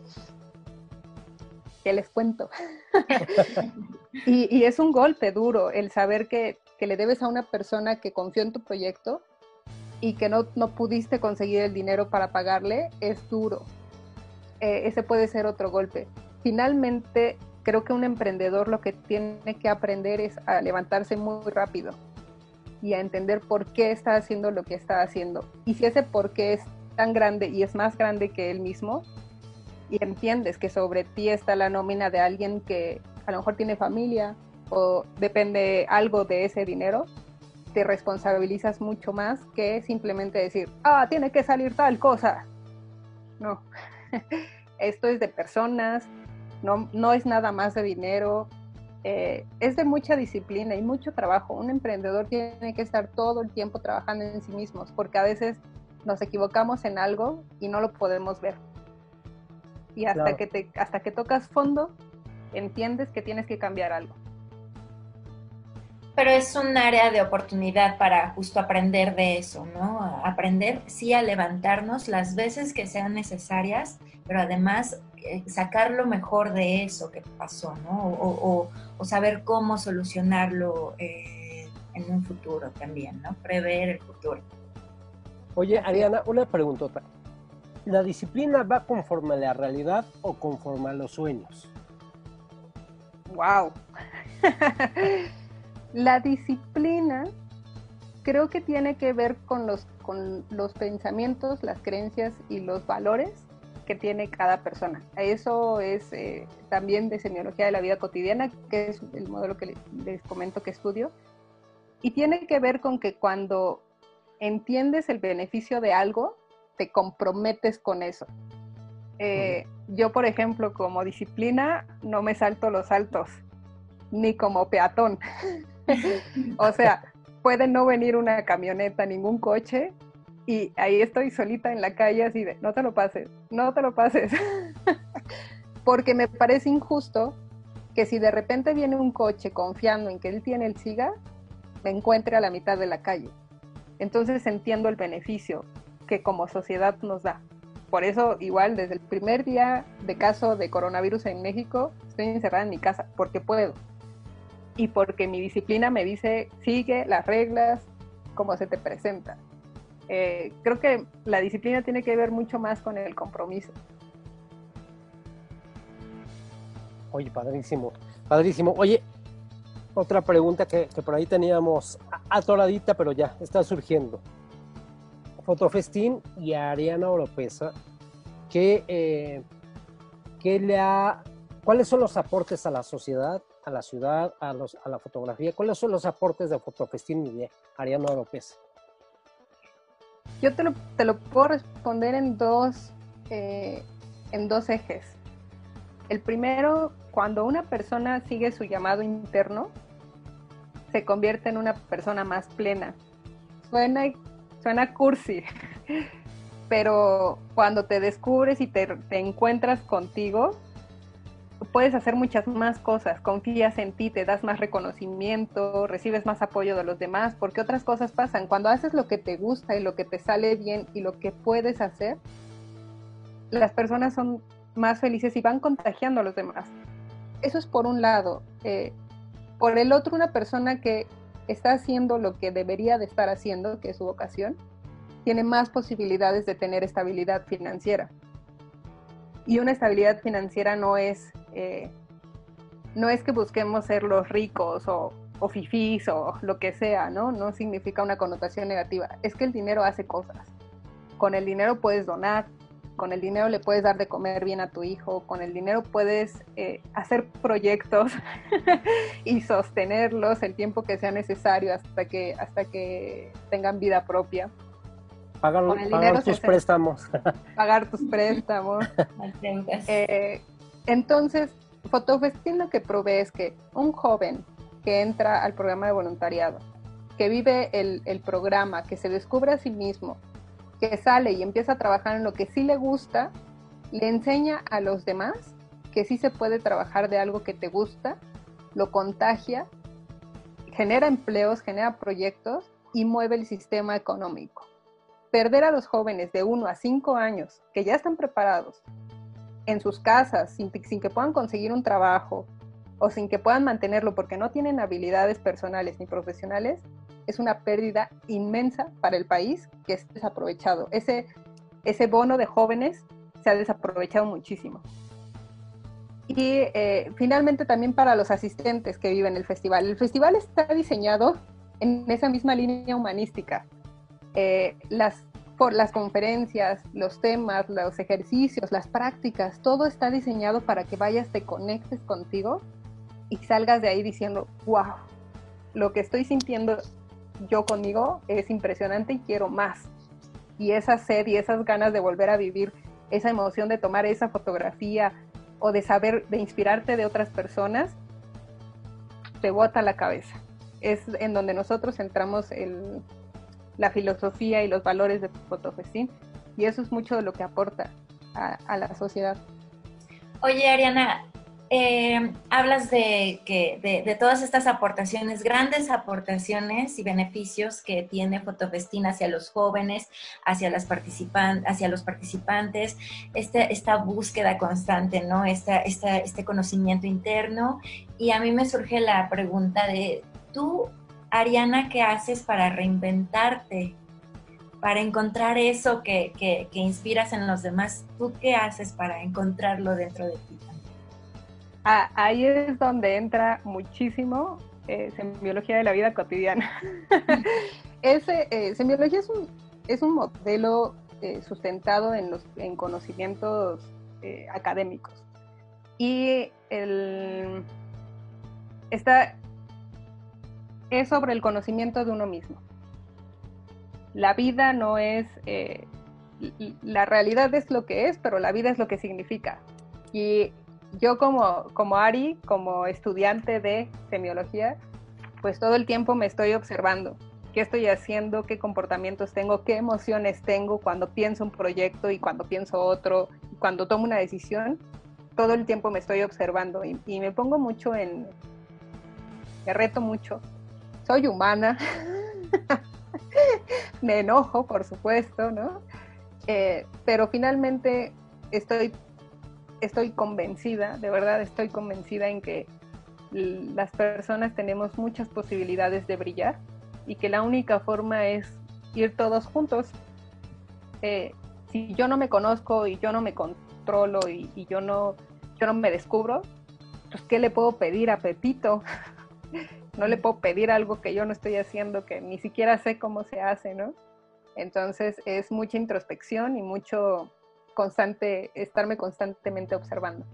que les cuento. y, es un golpe duro el saber que, le debes a una persona que confió en tu proyecto y que no, no pudiste conseguir el dinero para pagarle, es duro. Eh, ese puede ser otro golpe. Finalmente, creo que un emprendedor lo que tiene que aprender es a levantarse muy rápido y a entender por qué está haciendo lo que está haciendo. Y si ese por qué es tan grande y es más grande que él mismo y entiendes que sobre ti está la nómina de alguien que a lo mejor tiene familia o depende algo de ese dinero, te responsabilizas mucho más que simplemente decir, ah, tiene que salir tal cosa. No, esto es de personas, no, no es nada más de dinero, eh, es de mucha disciplina y mucho trabajo. Un emprendedor tiene que estar todo el tiempo trabajando en sí mismos porque a veces nos equivocamos en algo y no lo podemos ver. Y hasta, que, te, hasta que tocas fondo, entiendes que tienes que cambiar algo pero es un área de oportunidad para justo aprender de eso, ¿no? Aprender, sí, a levantarnos las veces que sean necesarias, pero además eh, sacar lo mejor de eso que pasó, ¿no? O, saber cómo solucionarlo eh, en un futuro también, ¿no? Prever el futuro. Oye, Ariana, una preguntota. ¿La disciplina va conforme a la realidad o conforme a los sueños? ¡Wow! La disciplina creo que tiene que ver con los, con los pensamientos, las creencias y los valores que tiene cada persona. Eso es eh, también de semiología de la vida cotidiana, que es el modelo que les, comento que estudio. Y tiene que ver con que cuando entiendes el beneficio de algo, te comprometes con eso. Eh, yo, por ejemplo, como disciplina, no me salto los saltos, ni como peatón. o sea, puede no venir una camioneta, ningún coche, y ahí estoy solita en la calle así de, no te lo pases, no te lo pases. Porque me parece injusto que si de repente viene un coche confiando en que él tiene el SIGA, me encuentre a la mitad de la calle. Entonces entiendo el beneficio que como sociedad nos da. Por eso, igual, desde el primer día de caso de coronavirus en México, estoy encerrada en mi casa, porque puedo y porque mi disciplina me dice, sigue las reglas como se te presenta. Eh, creo que la disciplina tiene que ver mucho más con el compromiso. Oye, padrísimo, padrísimo. Oye, otra pregunta que, por ahí teníamos atoradita, pero ya está surgiendo. Fotofestín y Ariana Oropesa, ¿qué, eh, ¿qué le ha, ¿cuáles son los aportes a la sociedad a la ciudad, a, los, a la fotografía? ¿Cuáles son los aportes de Fotofestín y de Ariana López? Yo te lo, te lo puedo responder en dos, eh, en dos ejes. El primero, cuando una persona sigue su llamado interno, se convierte en una persona más plena. Suena, suena cursi, pero cuando te descubres y te, te encuentras contigo, puedes hacer muchas más cosas, confías en ti, te das más reconocimiento, recibes más apoyo de los demás, porque otras cosas pasan. Cuando haces lo que te gusta y lo que te sale bien y lo que puedes hacer, las personas son más felices y van contagiando a los demás. Eso es por un lado. Eh, por el otro, una persona que está haciendo lo que debería de estar haciendo, que es su vocación, tiene más posibilidades de tener estabilidad financiera. Y una estabilidad financiera no es eh, no es que busquemos ser los ricos o, o fifís o lo que sea, ¿no? No significa una connotación negativa. Es que el dinero hace cosas. Con el dinero puedes donar, con el dinero le puedes dar de comer bien a tu hijo, con el dinero puedes eh, hacer proyectos y sostenerlos el tiempo que sea necesario hasta que, hasta que tengan vida propia. Pagar, tus préstamos. pagar tus préstamos. eh, entonces, Fotofestín lo que provee es que un joven que entra al programa de voluntariado, que vive el, programa, que se descubre a sí mismo, que sale y empieza a trabajar en lo que sí le gusta, le enseña a los demás que sí se puede trabajar de algo que te gusta, lo contagia, genera empleos, genera proyectos y mueve el sistema económico. Perder a los jóvenes de 1 a 5 años que ya están preparados en sus casas sin, que puedan conseguir un trabajo o sin que puedan mantenerlo porque no tienen habilidades personales ni profesionales, es una pérdida inmensa para el país que es desaprovechado. Ese, ese bono de jóvenes se ha desaprovechado muchísimo. Y eh, finalmente también para los asistentes que viven el festival. El festival está diseñado en esa misma línea humanística. Eh, las por las conferencias, los temas, los ejercicios, las prácticas, todo está diseñado para que vayas, te conectes contigo y salgas de ahí diciendo, wow, lo que estoy sintiendo yo conmigo es impresionante y quiero más. Y esa sed y esas ganas de volver a vivir esa emoción de tomar esa fotografía o de saber, de inspirarte de otras personas, te bota la cabeza. Es en donde nosotros entramos el, la filosofía y los valores de Fotofestín y eso es mucho de lo que aporta a, la sociedad. Oye, Ariana, eh, hablas de, que, de, todas estas aportaciones, grandes aportaciones y beneficios que tiene Fotofestín hacia los jóvenes, hacia, las participan hacia los participantes, este, esta búsqueda constante, ¿no? Esta, este conocimiento interno. Y a mí me surge la pregunta de, ¿tú, Ariana, qué haces para reinventarte? Para encontrar eso que, que, inspiras en los demás, ¿tú qué haces para encontrarlo dentro de ti? Ah, ahí es donde entra muchísimo eh, semiología de la vida cotidiana. Ese, eh, semiología es un, es un modelo eh, sustentado en, los, en conocimientos eh, académicos. Y el, está, es sobre el conocimiento de uno mismo. La vida no es, la realidad es lo que es, pero la vida es lo que significa. Y yo como, como Ari, como estudiante de semiología, pues todo el tiempo me estoy observando qué estoy haciendo, qué comportamientos tengo, qué emociones tengo cuando pienso un proyecto y cuando pienso otro, cuando tomo una decisión, todo el tiempo me estoy observando y, me pongo mucho en, me reto mucho. Soy humana, me enojo, por supuesto, ¿no? Eh, pero finalmente estoy estoy convencida, de verdad estoy convencida en que las personas tenemos muchas posibilidades de brillar y que la única forma es ir todos juntos. Eh, si yo no me conozco y yo no me controlo y, yo, no, no me descubro, pues ¿qué le puedo pedir a Pepito? no le puedo pedir algo que yo no estoy haciendo, que ni siquiera sé cómo se hace, ¿no? Entonces es mucha introspección y mucho constante, estarme constantemente observando.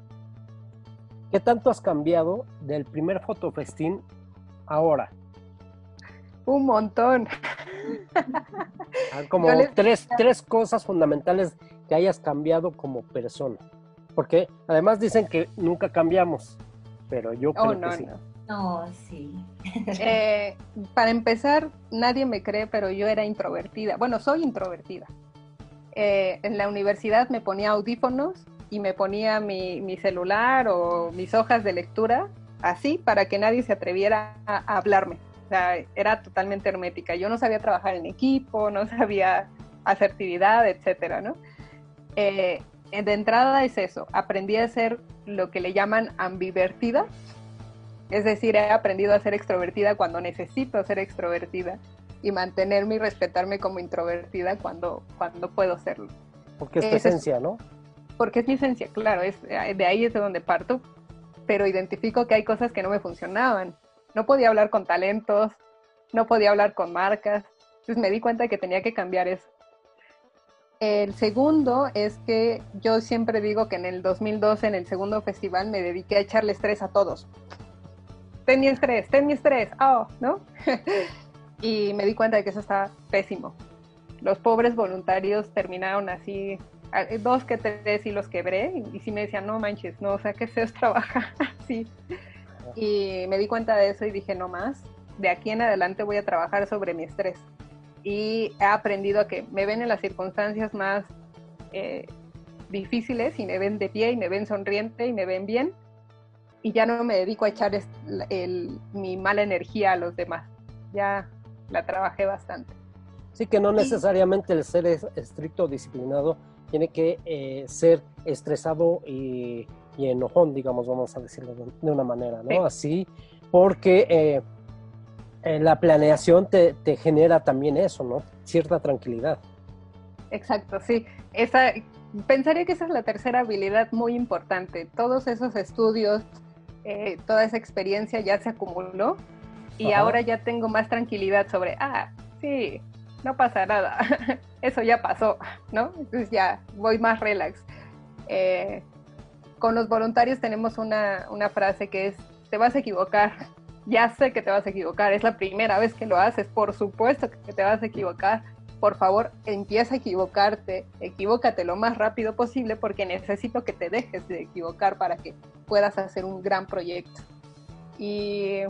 ¿Qué tanto has cambiado del primer fotofestín ahora? Un montón. Ah, como tres, tres cosas fundamentales que hayas cambiado como persona. Porque además dicen que nunca cambiamos, pero yo creo oh, que sí. No, sí. Eh, para empezar, nadie me cree, pero yo era introvertida. Bueno, soy introvertida. Eh, en la universidad me ponía audífonos y me ponía mi, celular o mis hojas de lectura así para que nadie se atreviera a, hablarme. O sea, era totalmente hermética. Yo no sabía trabajar en equipo, no sabía asertividad, etcétera, ¿no? Eh, de entrada es eso, aprendí a ser lo que le llaman ambivertida, es decir, he aprendido a ser extrovertida cuando necesito ser extrovertida y mantenerme y respetarme como introvertida cuando, cuando puedo serlo. Porque es tu esencia, ¿no? Porque es mi esencia, claro, es, de ahí es de donde parto, pero identifico que hay cosas que no me funcionaban. No podía hablar con talentos, no podía hablar con marcas, entonces me di cuenta que tenía que cambiar eso. El segundo es que yo siempre digo que en el 2012, en el segundo festival, me dediqué a echarle estrés a todos. Ten mi estrés, ten mi estrés, oh, ¿no? y me di cuenta de que eso está pésimo. Los pobres voluntarios terminaron así, dos que tres y los quebré y, sí me decían, no manches, no, o sea, que se es trabajar así. Y me di cuenta de eso y dije, no más, de aquí en adelante voy a trabajar sobre mi estrés. Y he aprendido a que me ven en las circunstancias más eh, difíciles y me ven de pie y me ven sonriente y me ven bien. Y ya no me dedico a echar mi mala energía a los demás. Ya la trabajé bastante. Sí, que no necesariamente el ser estricto disciplinado tiene que eh, ser estresado y, enojón, digamos, vamos a decirlo de, una manera, ¿no? Así, porque eh, eh, la planeación te, te, genera también eso, ¿no? Cierta tranquilidad. Exacto, sí. Esa, pensaría que esa es la tercera habilidad muy importante. Todos esos estudios, toda esa experiencia ya se acumuló y ahora ya tengo más tranquilidad sobre, ah, sí, no pasa nada, eso ya pasó, ¿no? Entonces ya voy más relax. Eh, con los voluntarios tenemos una, una frase que es, te vas a equivocar, ya sé que te vas a equivocar, es la primera vez que lo haces, por supuesto que te vas a equivocar, por favor, empieza a equivocarte, equivócate lo más rápido posible porque necesito que te dejes de equivocar para que puedas hacer un gran proyecto. Y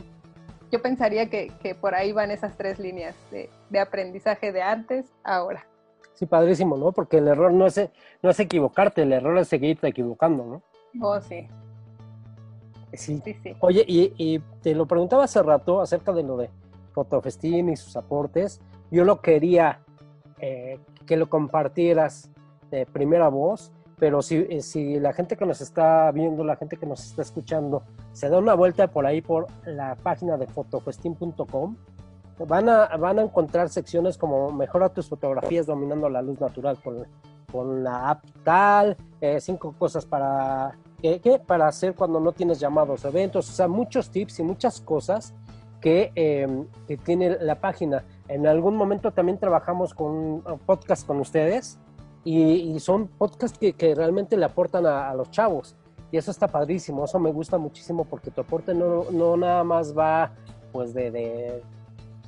yo pensaría que, por ahí van esas tres líneas de, aprendizaje de antes ahora. Sí, padrísimo, ¿no? Porque el error no es, no es equivocarte, el error es seguirte equivocando, ¿no? Oh, sí. Sí. sí, Oye, y, te lo preguntaba hace rato acerca de lo de Fotofestín y sus aportes. Yo lo quería eh, que lo compartieras de primera voz, pero si, eh, si la gente que nos está viendo, la gente que nos está escuchando, se da una vuelta por ahí por la página de fotofestín.com, van a, van a encontrar secciones como mejora tus fotografías dominando la luz natural con, con la app tal, eh, cinco cosas para, ¿qué, para hacer cuando no tienes llamados eventos, o sea, muchos tips y muchas cosas que, que tiene la página. En algún momento también trabajamos con un podcast con ustedes y, son podcasts que, realmente le aportan a, los chavos. Y eso está padrísimo, eso me gusta muchísimo porque tu aporte no, no nada más va pues de, de,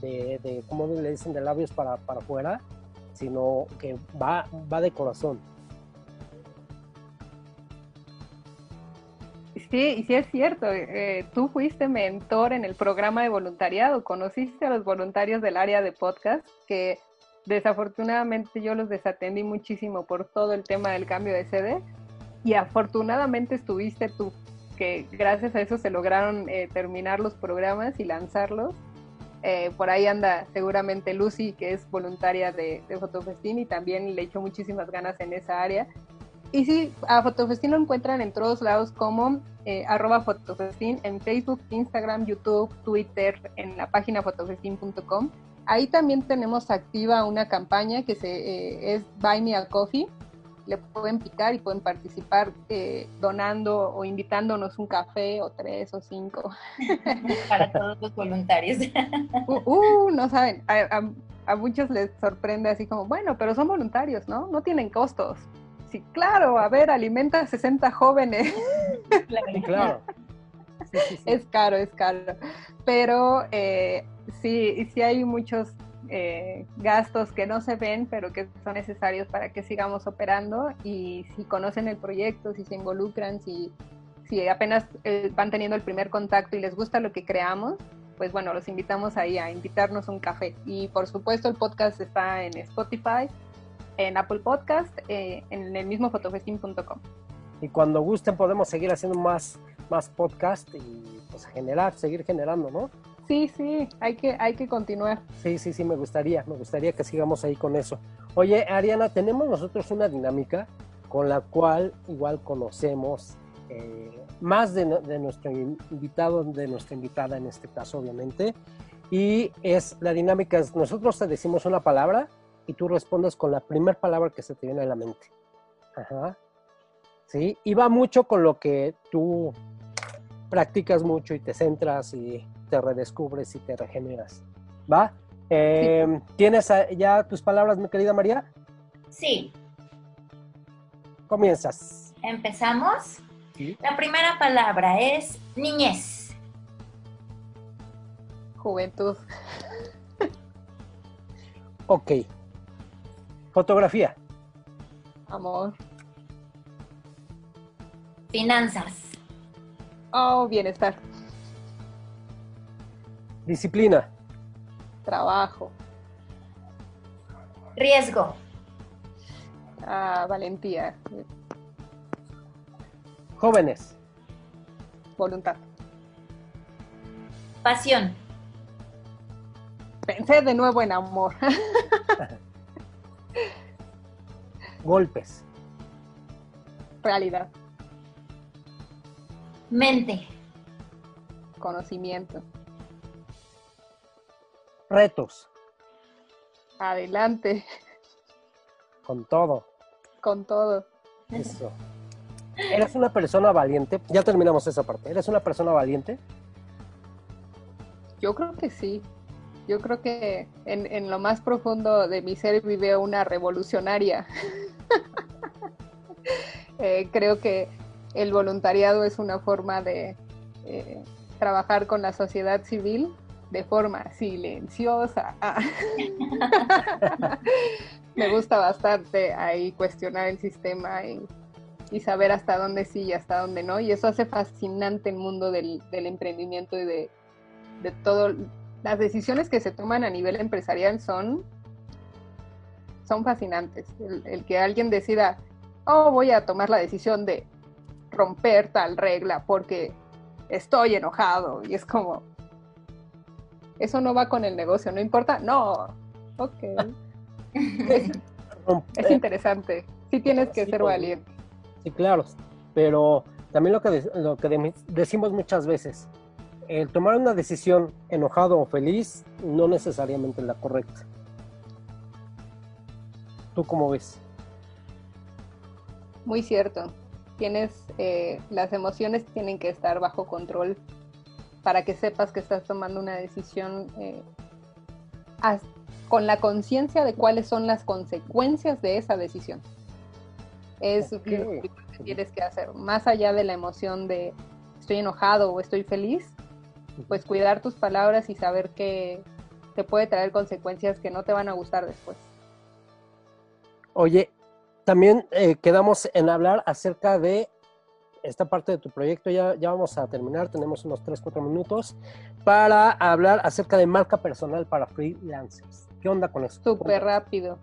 de, ¿cómo le dicen? De labios para, para afuera, sino que va, va de corazón. Sí, sí es cierto, eh, tú fuiste mentor en el programa de voluntariado, conociste a los voluntarios del área de podcast, que desafortunadamente yo los desatendí muchísimo por todo el tema del cambio de sede, y afortunadamente estuviste tú, que gracias a eso se lograron eh, terminar los programas y lanzarlos. Eh, por ahí anda seguramente Lucy, que es voluntaria de, de Fotofestín y también le echó muchísimas ganas en esa área. Y sí, a Fotofestín lo encuentran en todos lados como eh, arroba Fotofestín en Facebook, Instagram, YouTube, Twitter, en la página fotofestín.com. Ahí también tenemos activa una campaña que se, eh, es Buy Me a Coffee. Le pueden picar y pueden participar eh, donando o invitándonos un café o tres o cinco. Para todos los voluntarios. Uh, uh, no saben, a, a muchos les sorprende así como, bueno, pero son voluntarios, ¿no? No tienen costos sí, claro, a ver, alimenta a 60 jóvenes. Claro. Es caro, es caro. Pero eh, sí, sí hay muchos eh, gastos que no se ven, pero que son necesarios para que sigamos operando. Y si conocen el proyecto, si se involucran, si, si apenas eh, van teniendo el primer contacto y les gusta lo que creamos, pues bueno, los invitamos ahí a invitarnos un café. Y por supuesto el podcast está en Spotify, en Apple Podcast, eh, en el mismo fotofestín.com. Y cuando gusten podemos seguir haciendo más, más podcast y pues generar, seguir generando, ¿no? Sí, sí, hay que, hay que continuar. Sí, sí, sí, me gustaría, me gustaría que sigamos ahí con eso. Oye, Ariana, tenemos nosotros una dinámica con la cual igual conocemos eh, más de, de, nuestro invitado, de nuestra invitada en este caso, obviamente. Y es la dinámica, es, nosotros te decimos una palabra y tú respondes con la primera palabra que se te viene a la mente. Ajá. ¿Sí? Y va mucho con lo que tú practicas mucho y te centras y te redescubres y te regeneras. ¿Va? Em, ¿Tienes ya tus palabras, mi querida María? Sí. Comienzas. ¿Empezamos? ¿Sí? La primera palabra es niñez. Juventud. ok. Fotografía. Amor. Finanzas. Oh, bienestar. Disciplina. Trabajo. Riesgo. Ah, valentía. Jóvenes. Voluntad. Pasión. Pensé de nuevo en amor. Golpes. Realidad. Mente. Conocimiento. Retos. Adelante. Con todo. Con todo. Eso. ¿Eres una persona valiente? Ya terminamos esa parte. ¿Eres una persona valiente? Yo creo que sí. Yo creo que en, lo más profundo de mi ser vive una revolucionaria. Eh, creo que el voluntariado es una forma de eh, trabajar con la sociedad civil de forma silenciosa. Me gusta bastante ahí cuestionar el sistema y, saber hasta dónde sí y hasta dónde no. Y eso hace fascinante el mundo del, emprendimiento y de, de todo. Las decisiones que se toman a nivel empresarial son, son fascinantes. el que alguien decida, oh, voy a tomar la decisión de romper tal regla porque estoy enojado. Y es como, eso no va con el negocio, no importa. No, ok. es, interesante. Sí tienes que ser valiente. Sí, claro. Pero también lo que, lo que decimos muchas veces, el tomar una decisión enojado o feliz no necesariamente es la correcta. ¿Tú cómo ves? Muy cierto. Tienes, eh, las emociones tienen que estar bajo control para que sepas que estás tomando una decisión eh, con la conciencia de cuáles son las consecuencias de esa decisión. Es lo que tienes que hacer. Más allá de la emoción de estoy enojado o estoy feliz, pues cuidar tus palabras y saber que te puede traer consecuencias que no te van a gustar después. Oye, también eh, quedamos en hablar acerca de esta parte de tu proyecto. Ya, ya vamos a terminar, tenemos unos 3, 4 minutos para hablar acerca de marca personal para freelancers. ¿Qué onda con esto? Súper rápido.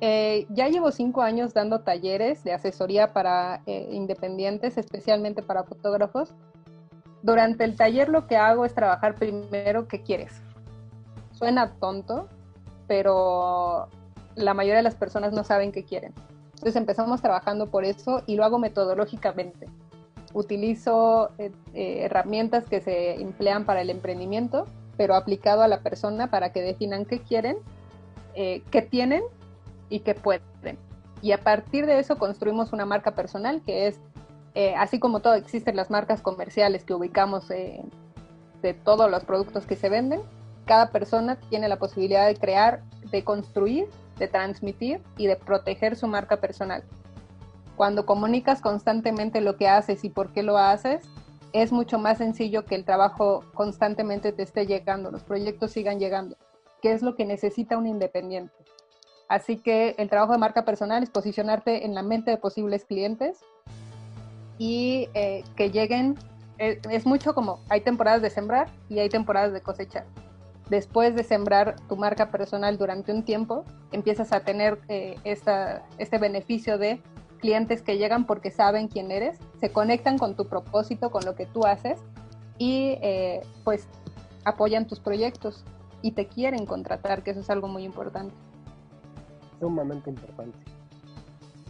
Eh, ya llevo cinco años dando talleres de asesoría para eh, independientes, especialmente para fotógrafos. Durante el taller lo que hago es trabajar primero qué quieres. Suena tonto, pero la mayoría de las personas no saben qué quieren. Entonces empezamos trabajando por eso y lo hago metodológicamente. Utilizo eh, eh, herramientas que se emplean para el emprendimiento, pero aplicado a la persona para que definan qué quieren, eh, qué tienen y qué pueden. Y a partir de eso construimos una marca personal que es, así como todo, existen las marcas comerciales que ubicamos de todos los productos que se venden, cada persona tiene la posibilidad de crear, de construir de transmitir y de proteger su marca personal. Cuando comunicas constantemente lo que haces y por qué lo haces, es mucho más sencillo que el trabajo constantemente te esté llegando, los proyectos sigan llegando, que es lo que necesita un independiente. Así que el trabajo de marca personal es posicionarte en la mente de posibles clientes y eh, que lleguen, eh, es mucho como hay temporadas de sembrar y hay temporadas de cosechar después de sembrar tu marca personal durante un tiempo, empiezas a tener eh, este beneficio de clientes que llegan porque saben quién eres, se conectan con tu propósito, con lo que tú haces y eh, pues apoyan tus proyectos y te quieren contratar, que eso es algo muy importante. Sumamente importante.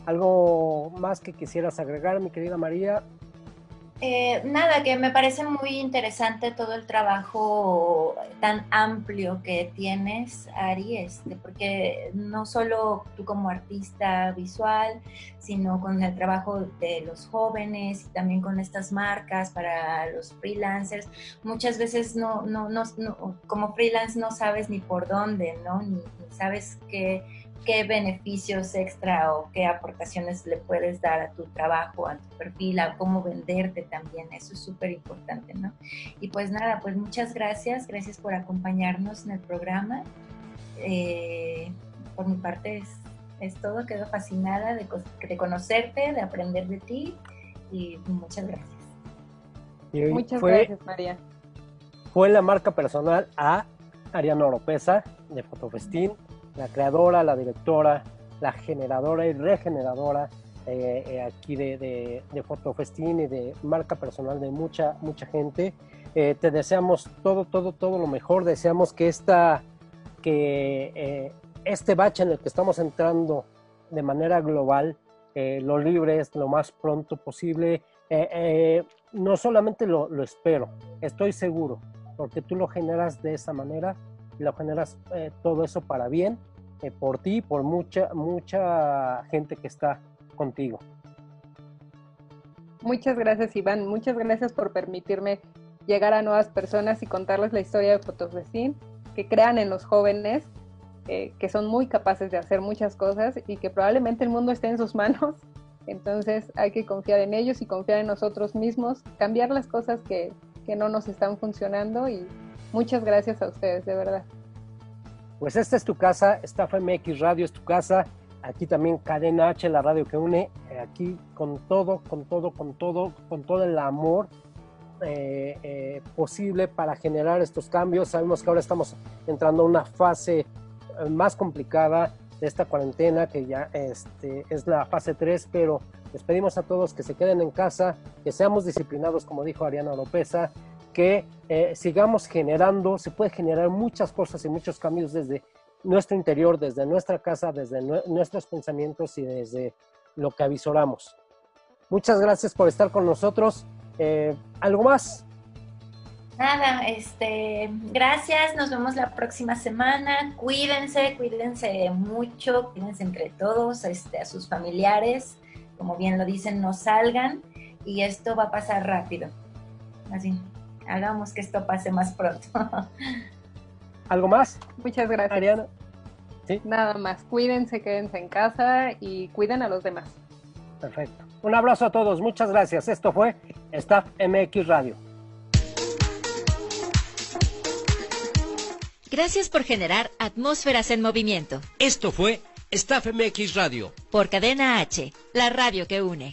¿Algo más que quisieras agregar, mi querida María? Eh, nada, que me parece muy interesante todo el trabajo tan amplio que tienes, Ari, este, porque no solo tú como artista visual, sino con el trabajo de los jóvenes y también con estas marcas para los freelancers. Muchas veces no, no, no, como freelance no sabes ni por dónde, ¿no? ni sabes qué qué beneficios extra o qué aportaciones le puedes dar a tu trabajo, a tu perfil, a cómo venderte también. Eso es súper importante, ¿no? Y pues nada, pues muchas gracias. Gracias por acompañarnos en el programa. Eh, por mi parte es, todo. Quedo fascinada de, de, conocerte, de aprender de ti y muchas gracias. muchas gracias, María. Fue la marca personal a Ariana Oropesa de Fotofestín la creadora, la directora, la generadora y regeneradora eh, eh, aquí de, de, de, Fotofestín y de marca personal de mucha, mucha gente. Eh, te deseamos todo, todo, todo lo mejor. Deseamos que, esta, que este bache en el que estamos entrando de manera global lo libres lo más pronto posible. no solamente lo, lo espero, estoy seguro, porque tú lo generas de esa manera lo generas eh, todo eso para bien, eh, por ti, por mucha, mucha gente que está contigo. Muchas gracias, Iván. Muchas gracias por permitirme llegar a nuevas personas y contarles la historia de Fotofestín, que crean en los jóvenes, eh, que son muy capaces de hacer muchas cosas y que probablemente el mundo esté en sus manos. Entonces hay que confiar en ellos y confiar en nosotros mismos, cambiar las cosas que, que no nos están funcionando y muchas gracias a ustedes, de verdad. Pues esta es tu casa, Staff MX Radio es tu casa, aquí también Cadena H, la radio que une, eh, aquí con todo, con todo, con todo, con todo el amor eh, eh, posible para generar estos cambios. Sabemos que ahora estamos entrando a una fase más complicada de esta cuarentena, que ya este, es la fase 3, pero les pedimos a todos que se queden en casa, que seamos disciplinados, como dijo Ariana Lopeza, que eh, sigamos generando, se puede generar muchas cosas y muchos cambios desde nuestro interior, desde nuestra casa, desde nuestros pensamientos y desde lo que avisoramos. Muchas gracias por estar con nosotros. Eh, ¿Algo más? Nada, este, gracias, nos vemos la próxima semana. Cuídense, cuídense mucho, cuídense entre todos, este, a sus familiares, como bien lo dicen, no salgan y esto va a pasar rápido. Así hagamos que esto pase más pronto. ¿Algo más? Muchas gracias. Ariana. ¿Sí? Nada más, cuídense, quédense en casa y cuiden a los demás. Perfecto. Un abrazo a todos, muchas gracias. Esto fue Staff MX Radio. Gracias por generar atmósferas en movimiento. Esto fue Staff MX Radio. Por Cadena H, la radio que une.